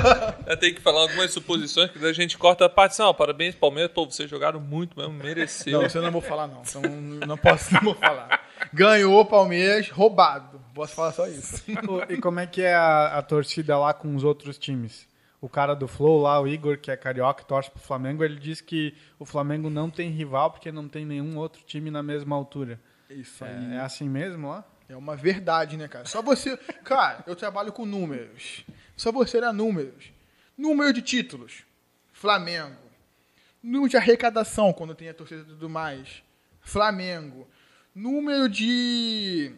Eu tenho que falar algumas suposições, que a gente corta a parte ó, parabéns, Palmeiras, pô, vocês jogaram muito mesmo, mereceu. Não, isso eu não vou falar, não. Então, não posso, não vou falar. Ganhou o Palmeiras, roubado. Posso falar só isso. E como é que é a, a torcida lá com os outros times? O cara do Flow lá, o Igor, que é carioca e torce pro Flamengo, ele diz que o Flamengo não tem rival porque não tem nenhum outro time na mesma altura. Isso É, é assim mesmo lá? É uma verdade, né, cara? Só você. Cara, eu trabalho com números. Só você era números. Número de títulos. Flamengo. Número de arrecadação, quando tem a torcida e tudo mais. Flamengo. Número de.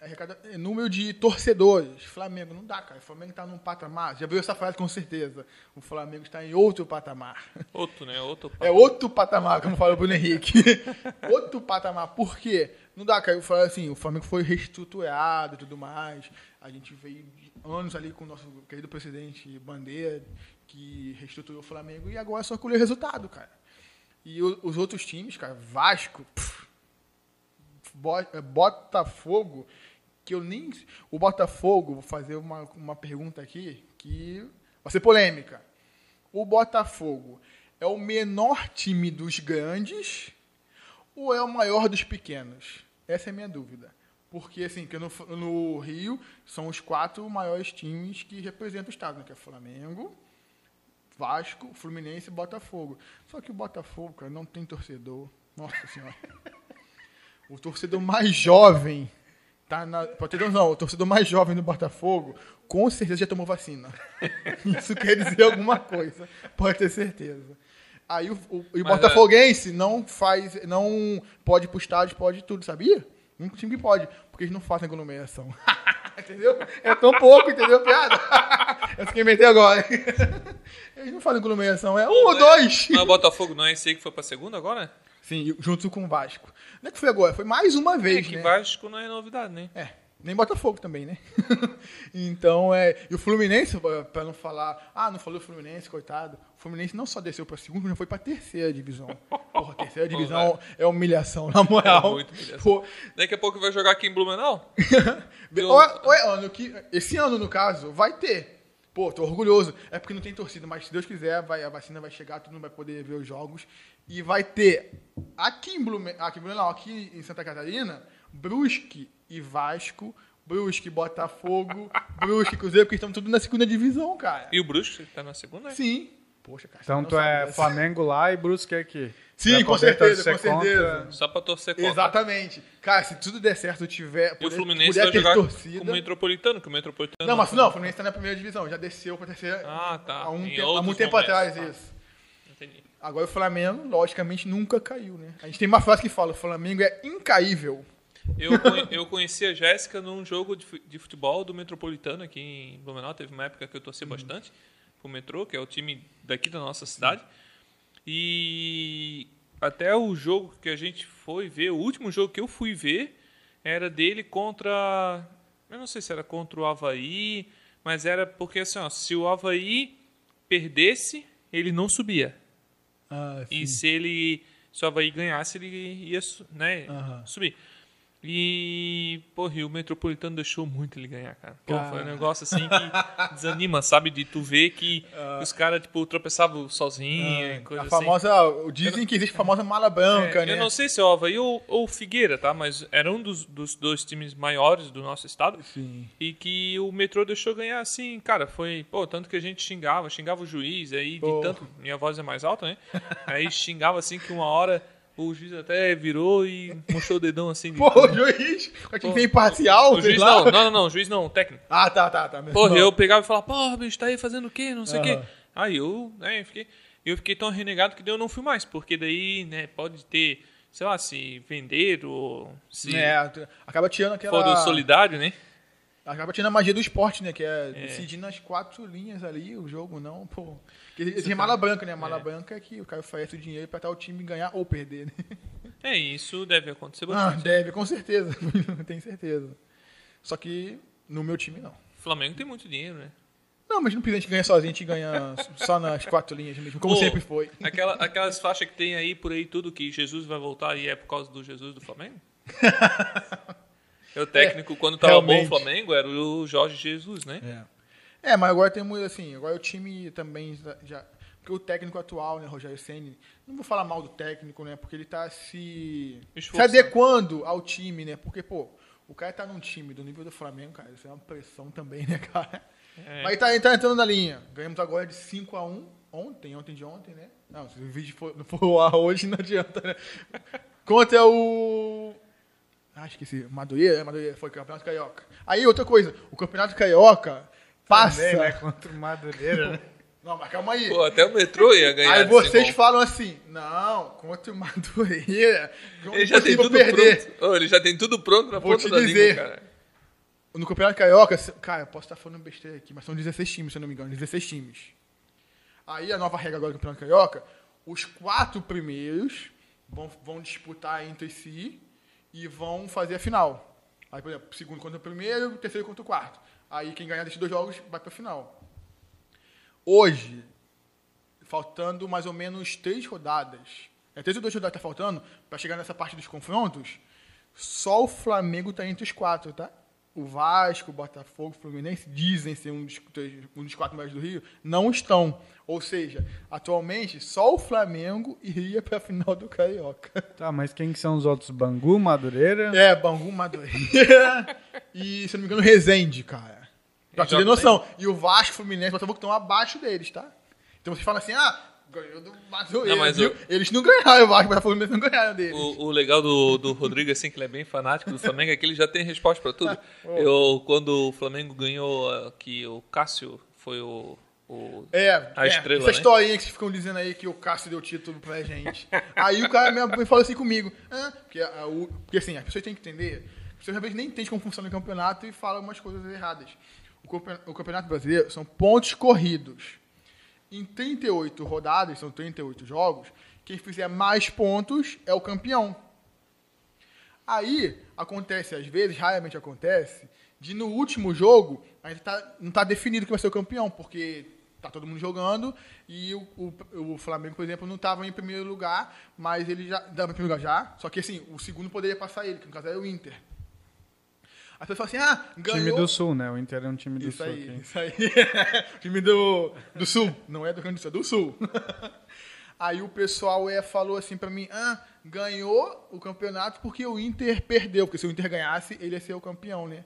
arrecada- é, Número de torcedores. Flamengo. Não dá, cara. O Flamengo tá num patamar. Já viu essa frase com certeza. O Flamengo está em outro patamar. Outro, né? Outro. É outro patamar, como falou o Bruno Henrique. outro patamar. Por quê? Não dá, cara. Eu falo assim, o Flamengo foi reestruturado e tudo mais. A gente veio anos ali com o nosso querido presidente Bandeira, que reestruturou o Flamengo, e agora é só colher resultado, cara. E o- os outros times, cara, Vasco, pff, é, Botafogo, que eu nem. O Botafogo, vou fazer uma, uma pergunta aqui que vai ser polêmica. O Botafogo é o menor time dos grandes ou é o maior dos pequenos? Essa é a minha dúvida. Porque, assim, que no, no Rio são os quatro maiores times que representam o estado, né? Que é Flamengo, Vasco, Fluminense e Botafogo. Só que o Botafogo, cara, não tem torcedor. Nossa Senhora. O torcedor mais jovem tá na. Pra ter noção, o torcedor mais jovem do Botafogo com certeza já tomou vacina. Isso quer dizer alguma coisa. Pode ter certeza. Aí o, o, o Mas, é- Botafoguense não faz. não pode ir pro estádio, pode tudo, sabia? O único time que pode, porque eles não fazem aglomeração. entendeu? É tão pouco, entendeu? Piada. Eu inventei agora. Eles não fazem aglomeração, é um ou dois. Mas o Botafogo não é esse aí que foi pra segunda agora? Sim, junto com o Vasco. Não é que foi agora, foi mais uma É vez, que né? Vasco não é novidade, né? É, nem Botafogo também, né? então, é. E o Fluminense, pra não falar. Ah, não falou Fluminense, coitado. O Fluminense não só desceu pra segunda, mas foi pra terceira divisão. Porra, terceira divisão é humilhação, na moral. É muito humilhação. Pô, Daqui a pouco vai jogar aqui em Blumenau? Eu- ano que, esse ano, no caso, vai ter. Pô, tô orgulhoso. É porque não tem torcida, mas se Deus quiser, vai, a vacina vai chegar, todo mundo vai poder ver os jogos. E vai ter aqui em Blumenau, aqui, em Blumenau, aqui em Santa Catarina, Brusque e Vasco, Brusque, Botafogo, Brusque, Cruzeiro, porque estão tudo na segunda divisão, cara. E o Brusque tá na segunda? Sim. Poxa, cara. Então tu é dessa. Flamengo lá e Brusque aqui. Sim, Pra com certeza, com certeza. contra- Só pra torcer contra. Exatamente. Cara, se tudo der certo, tiver. E o Fluminense vai jogar torcida. com o Metropolitano, que o Metropolitano... Não, mas não, o Fluminense tá na primeira divisão, já desceu pra terceira. Ah, tá. Há, um Em te- há muito tempo momentos, atrás, tá. isso. Entendi. Agora o Flamengo, logicamente, nunca caiu, né? A gente tem uma frase que fala: o Flamengo é incaível. Eu, eu conheci a Jéssica num jogo de fu- de futebol do Metropolitano aqui em Blumenau. Teve uma época que eu torci bastante pro Metrô, que é o time daqui da nossa cidade. E até o jogo que a gente foi ver, o último jogo que eu fui ver, era dele contra. Eu não sei se era contra o Havaí, mas era porque assim, ó, se o Havaí perdesse, ele não subia. Ah, E se ele. Se o Havaí ganhasse, ele ia né, Aham. subir. E, porra, e o Metropolitano deixou muito ele ganhar, cara. Pô, foi um negócio assim que desanima, sabe? De tu ver que os caras, tipo, tropeçavam sozinho e coisa a assim. famosa. Dizem que existe a famosa mala branca, É, né? Eu não sei se é o Havaí ou, ou Figueira, tá? Mas era um dos, dos dois times maiores do nosso estado. Sim. E que o metrô deixou ganhar assim, cara, foi, pô, tanto que a gente xingava, xingava o juiz, aí de Pô. tanto, minha voz é mais alta, né? Aí xingava assim que uma hora o juiz até virou e murchou o dedão assim. De, Pô, o juiz, o time tem imparcial, o juiz não, não, não, não, o juiz não, o técnico. Ah, tá, tá, tá. Porra, Não. eu pegava e falava, porra, bicho, tá aí fazendo o quê? Não sei o quê. Aí eu, né, eu fiquei, eu fiquei tão renegado que daí eu não fui mais, porque daí, né, pode ter, sei lá, se vender ou se É, acaba tirando aquela. for do solidário, né? Acaba tirando a magia do esporte, né? Que é, decidir nas quatro linhas ali o jogo, não, pô. Porque Existe mala branca, né? Mala branca é que o cara oferece o dinheiro pra tal o time ganhar ou perder, né? É, isso deve acontecer Ah, bastante. deve, com certeza. Tenho certeza. Só que no meu time, não. O Flamengo tem muito dinheiro, né? Não, mas não precisa, a gente ganha sozinho, a gente ganha só nas quatro linhas mesmo, como sempre foi. Aquela, aquelas faixas que tem aí por aí tudo que Jesus vai voltar e é por causa do Jesus do Flamengo? o técnico, quando tava bom o Flamengo, era o Jorge Jesus, né? É. É, mas agora temos assim, agora o time também já-. Porque o técnico atual, né, Rogério Senni, não vou falar mal do técnico, né? Porque ele tá se, se Esforçando. adequando ao time, né? Porque, pô, o cara tá num time do nível do Flamengo, cara, isso é uma pressão também, né, cara? É. Mas ele tá, tá entrando na linha. Ganhamos agora de 5x1 ontem, ontem de ontem, né? Não, se o vídeo for, não for ar hoje, não adianta, né? Contra o. Ah, esqueci. Madureira? Madureira. Foi Campeonato Carioca. Aí, outra coisa. O Campeonato Carioca passa. Também, né? Contra o Madureira, né? Não, mas calma aí. Pô, até o metrô ia ganhar. Aí vocês falam assim, não, contra o Madureira, Ele já tem tudo perder. pronto. Ô, ele já tem tudo pronto na Vou ponta te da dizer. língua, cara. No Campeonato Carioca, cara, eu posso estar falando besteira aqui, mas são 16 times, se eu não me engano, 16 times. Aí a nova regra agora do Campeonato Carioca, os quatro primeiros vão, vão disputar entre si e vão fazer a final. Aí, por exemplo, segundo contra o primeiro, terceiro contra o quarto. Aí quem ganhar desses dois jogos vai para a final. Hoje, faltando mais ou menos três rodadas, é três ou duas rodadas que tá faltando para chegar nessa parte dos confrontos, só o Flamengo tá entre os quatro, tá? O Vasco, o Botafogo, o Fluminense dizem ser um dos, um dos quatro melhores do Rio, não estão. Ou seja, atualmente só o Flamengo iria para a final do Carioca. Tá, mas quem que são os outros? Bangu, Madureira? É, Bangu, Madureira e, se eu não me engano, Resende, cara. Pra ter noção. E o Vasco, Fluminense e Botafogo estão abaixo deles, tá? Então você fala assim, ah, ganhou do Madureira, Não, mas viu? o- Eles não ganharam, o Vasco e o Botafogo Fluminense não ganharam deles. O, o legal do, do Rodrigo, assim, que ele é bem fanático do Flamengo, é que ele já tem resposta pra tudo. Eu, quando o Flamengo ganhou, que o Cássio foi o. o É, A é, estrela, essa né? historinha que vocês ficam dizendo aí que o Cássio deu título pra gente. aí o cara me falou assim comigo. Ah, porque, a- o- porque assim, as pessoas têm que entender. As pessoas às vezes nem entendem como funciona o campeonato e falam umas coisas erradas. O o campeonato brasileiro são pontos corridos. Em 38 rodadas, são 38 jogos, quem fizer mais pontos é o campeão. Aí acontece, às vezes, raramente acontece, de no último jogo a gente tá, não está definido quem vai ser o campeão, porque tá todo mundo jogando e o, o, o Flamengo, por exemplo, não estava em primeiro lugar, mas ele já estava em primeiro lugar já, só que assim, o segundo poderia passar ele, que no caso era o Inter. As pessoas assim, ah, ganhou... Time do Sul, né? O Inter é um time do Isso Sul. aí, aqui. isso aí. time do, do Sul. Não é do Rio Grande do Sul, é do Sul. aí o pessoal é, falou assim pra mim, ah, ganhou o campeonato porque o Inter perdeu. Porque se o Inter ganhasse, ele ia ser o campeão, né?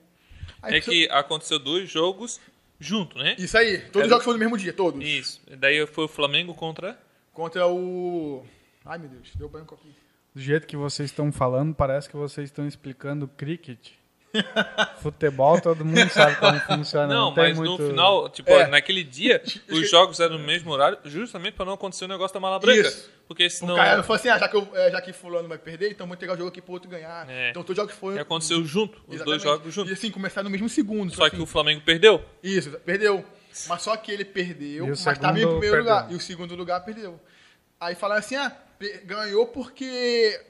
Aí É pessoa- que aconteceu dois jogos junto, né? Isso aí. Todos É os jogos foram no mesmo dia, todos. Isso. Daí foi o Flamengo contra. Contra o... Ai, meu Deus, deu branco aqui. Do jeito que vocês estão falando, parece que vocês estão explicando cricket. Futebol, todo mundo sabe como funciona. Não, Não, tem mas muito... no final, tipo, É. naquele dia, os jogos eram no mesmo horário, justamente pra não acontecer o negócio da mala branca. Isso. Porque O senão. cara não falou assim, ah, já que, eu- é, já que fulano vai perder, então vou entregar o jogo aqui pro outro ganhar. É. Então todos os jogos foram... que aconteceu junto, os dois Exatamente. jogos E juntos. assim, começaram no mesmo segundo. Só assim, que o Flamengo perdeu. Isso, perdeu. Mas só que ele perdeu, E o mas estava em primeiro perdeu. lugar. E o segundo lugar perdeu. Aí falaram assim, ah, ganhou porque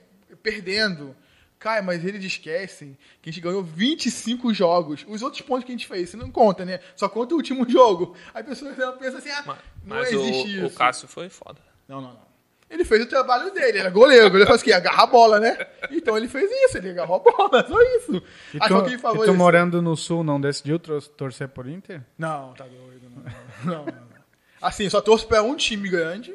perdendo. Cara, mas eles esquecem que a gente ganhou 25 jogos. Os outros pontos que a gente fez, você não conta, né? Só conta o último jogo. Aí a pessoa pensa assim, ah, Ma- não Mas existe o, o isso. Cássio foi foda. Não, não, não. Ele fez o trabalho dele, era goleiro. O goleiro faz o quê? Agarra a bola, né? Então ele fez isso, ele agarrou a bola, só isso. E tu, foi quem falou e tu morando no Sul não decidiu tor- torcer por Inter? Não, tá doido. Não, não, não, não. Assim, só torço pra um time grande,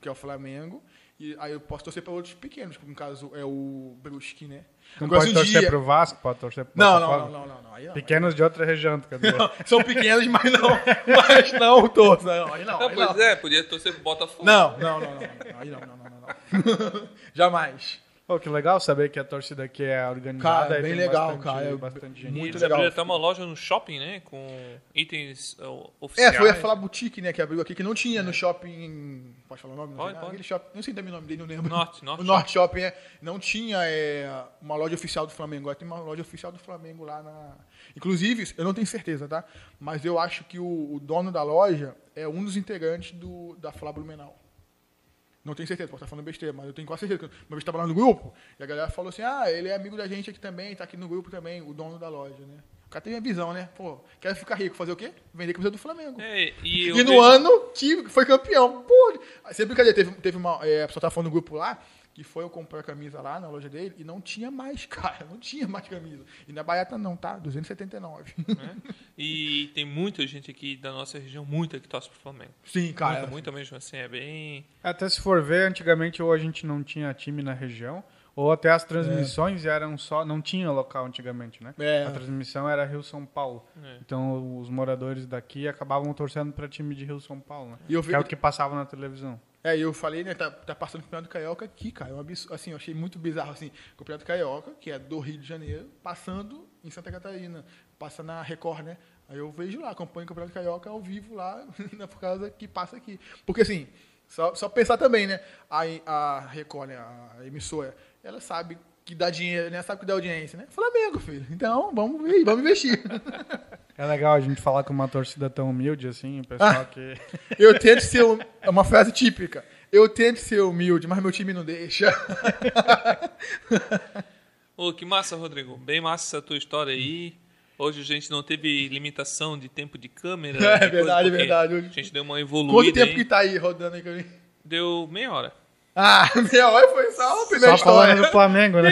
que é o Flamengo. E aí eu posso torcer pra outros pequenos, que no caso é o Brusque, né? Não Agora, pode um torcer dia- pro Vasco, pode torcer pro Não, não, não, não, não, não. Aí não. Pequenos de outra região, tu quer dizer. Não, São pequenos, mas não, mas não torço. Não, aí não. Não, aí pois não. é, podia torcer pro Botafogo. Não, não, não, não. Aí não, não, não, não, não. Jamais. Pô, que legal saber que a torcida aqui é organizada. Cara, e bem legal, bastante, cara, é Bastante gente. muito Eles legal. abriram até uma loja no shopping, né? Com itens uh, É, oficiais. foi a falar boutique, né, que abriu aqui, que não tinha no shopping. Pode falar o nome? Não Pode, sei, pode. Aquele shopping, não sei também o nome dele, não lembro. Norte, Norte O Norte Shopping é, não tinha é, uma loja oficial do Flamengo. Agora tem uma loja oficial do Flamengo lá na. Inclusive, eu não tenho certeza, tá? Mas eu acho que o, o dono da loja é um dos integrantes do, da Flá Blumenau. Não tenho certeza, posso estar falando besteira, mas eu tenho quase certeza. que Uma vez estava lá no grupo, e a galera falou assim: ah, ele é amigo da gente aqui também, tá aqui no grupo também, o dono da loja, né? O cara tem a visão, né? Pô, quero ficar rico, fazer o quê? Vender camisa do Flamengo. É, e E no vejo- ano que foi campeão. Pô, sem brincadeira, teve, teve uma. É, a pessoa tava falando no grupo lá, que foi eu comprar a camisa lá na loja dele e não tinha mais, cara. Não tinha mais camisa. E na Baiata não, tá? 279. né? E tem muita gente aqui da nossa região, muita que torce pro Flamengo. Sim, cara. muita, muita mesmo assim, é bem. Até se for ver, antigamente ou a gente não tinha time na região, ou até as transmissões eram só. Não tinha local antigamente, né? É. A transmissão era Rio-São Paulo. É. Então os moradores daqui acabavam torcendo para time de Rio-São Paulo, né? E eu vi- Que é o que passava na televisão. É, eu falei, né, tá, tá passando o Campeonato Carioca aqui, cara. É um absurdo, assim, eu achei muito bizarro, assim, o Campeonato Carioca, que é do Rio de Janeiro, passando em Santa Catarina, passa na Record, né? Aí eu vejo lá, acompanho o Campeonato Carioca ao vivo lá, né, por causa que passa aqui. Porque, assim, só, só pensar também, né, a, a Record, né, a emissora, ela sabe que dá dinheiro, né, sabe que dá audiência, né? Flamengo, filho. Então, vamos ver, vamos investir. É legal a gente falar com uma torcida tão humilde assim, o pessoal que. Eu tento ser, hum- é uma frase típica, eu tento ser humilde, mas meu time não deixa. Ô, que massa, Rodrigo. Bem massa essa tua história aí. Hoje a gente não teve limitação de tempo de câmera. É de coisa, verdade, porque verdade. A gente deu uma evoluída. Quanto tempo aí. que tá aí rodando aí? Deu meia hora. Ah, meia hora foi só a primeira Só falando do Flamengo, né?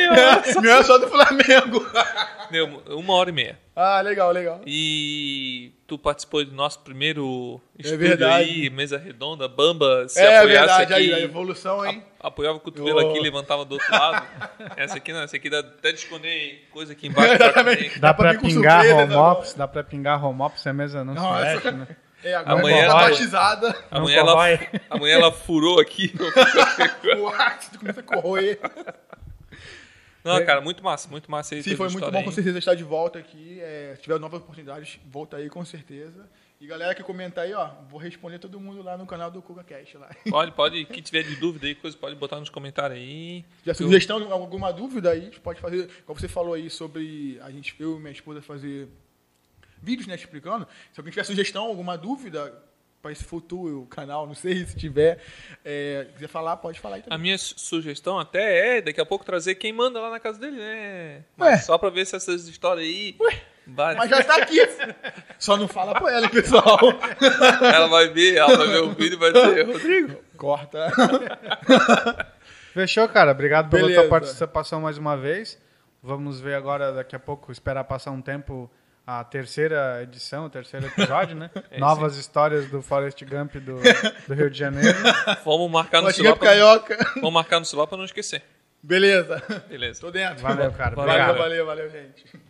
Meia hora só do Flamengo. Deu uma hora e meia. Ah, legal, legal. E tu participou do nosso primeiro estúdio É aí, mesa redonda, Bamba, se é apoiasse verdade, aqui, aí, a evolução, hein? apoiava o cotovelo Oh. aqui, levantava do outro lado. essa aqui não, essa aqui dá até de esconder coisa aqui embaixo. pra comer. Dá Dá pra pingar né, office, dá pra pingar home office, a mesa não se Nossa. mexe, né? É, agora Amanhã tá vai. batizada. Amanhã ela, amanhã ela furou aqui. Ácido começa a corroer. Não, cara, muito massa, muito massa aí. Sim, foi muito bom com aí. certeza estar de volta aqui. É, se tiver novas oportunidades, volta aí com certeza. E galera que comenta aí, ó, vou responder todo mundo lá no canal do CucaCast lá. Pode, pode, quem tiver de dúvida aí, coisa, pode botar nos comentários aí. Já sugestão, alguma dúvida aí, a gente pode fazer, como você falou aí sobre a gente, eu e minha esposa fazer vídeos, né, explicando. Se alguém tiver sugestão, alguma dúvida para esse futuro canal, não sei se tiver, é, quiser falar, pode falar aí A também. minha su- sugestão até é daqui a pouco trazer quem manda lá na casa dele, né? Mas Ué. Só pra ver se essas histórias aí. vai- Mas já está aqui. Só não fala pra ela, pessoal. Ela vai ver, ela vai ver o vídeo e vai dizer, Rodrigo. Corta. Fechou, cara. Obrigado pela Beleza. tua participação mais uma vez. Vamos ver agora, daqui a pouco, esperar passar um tempo a terceira edição, o terceiro episódio, né? É, Novas histórias do Forrest Gump do, do Rio de Janeiro. Vamos marcar no celular. Pra, Carioca. vamos marcar no celular pra não esesquecer. Beleza. Beleza. Tô dentro. Valeu, cara. Valeu, Obrigado. Valeu, valeu, valeu, gente.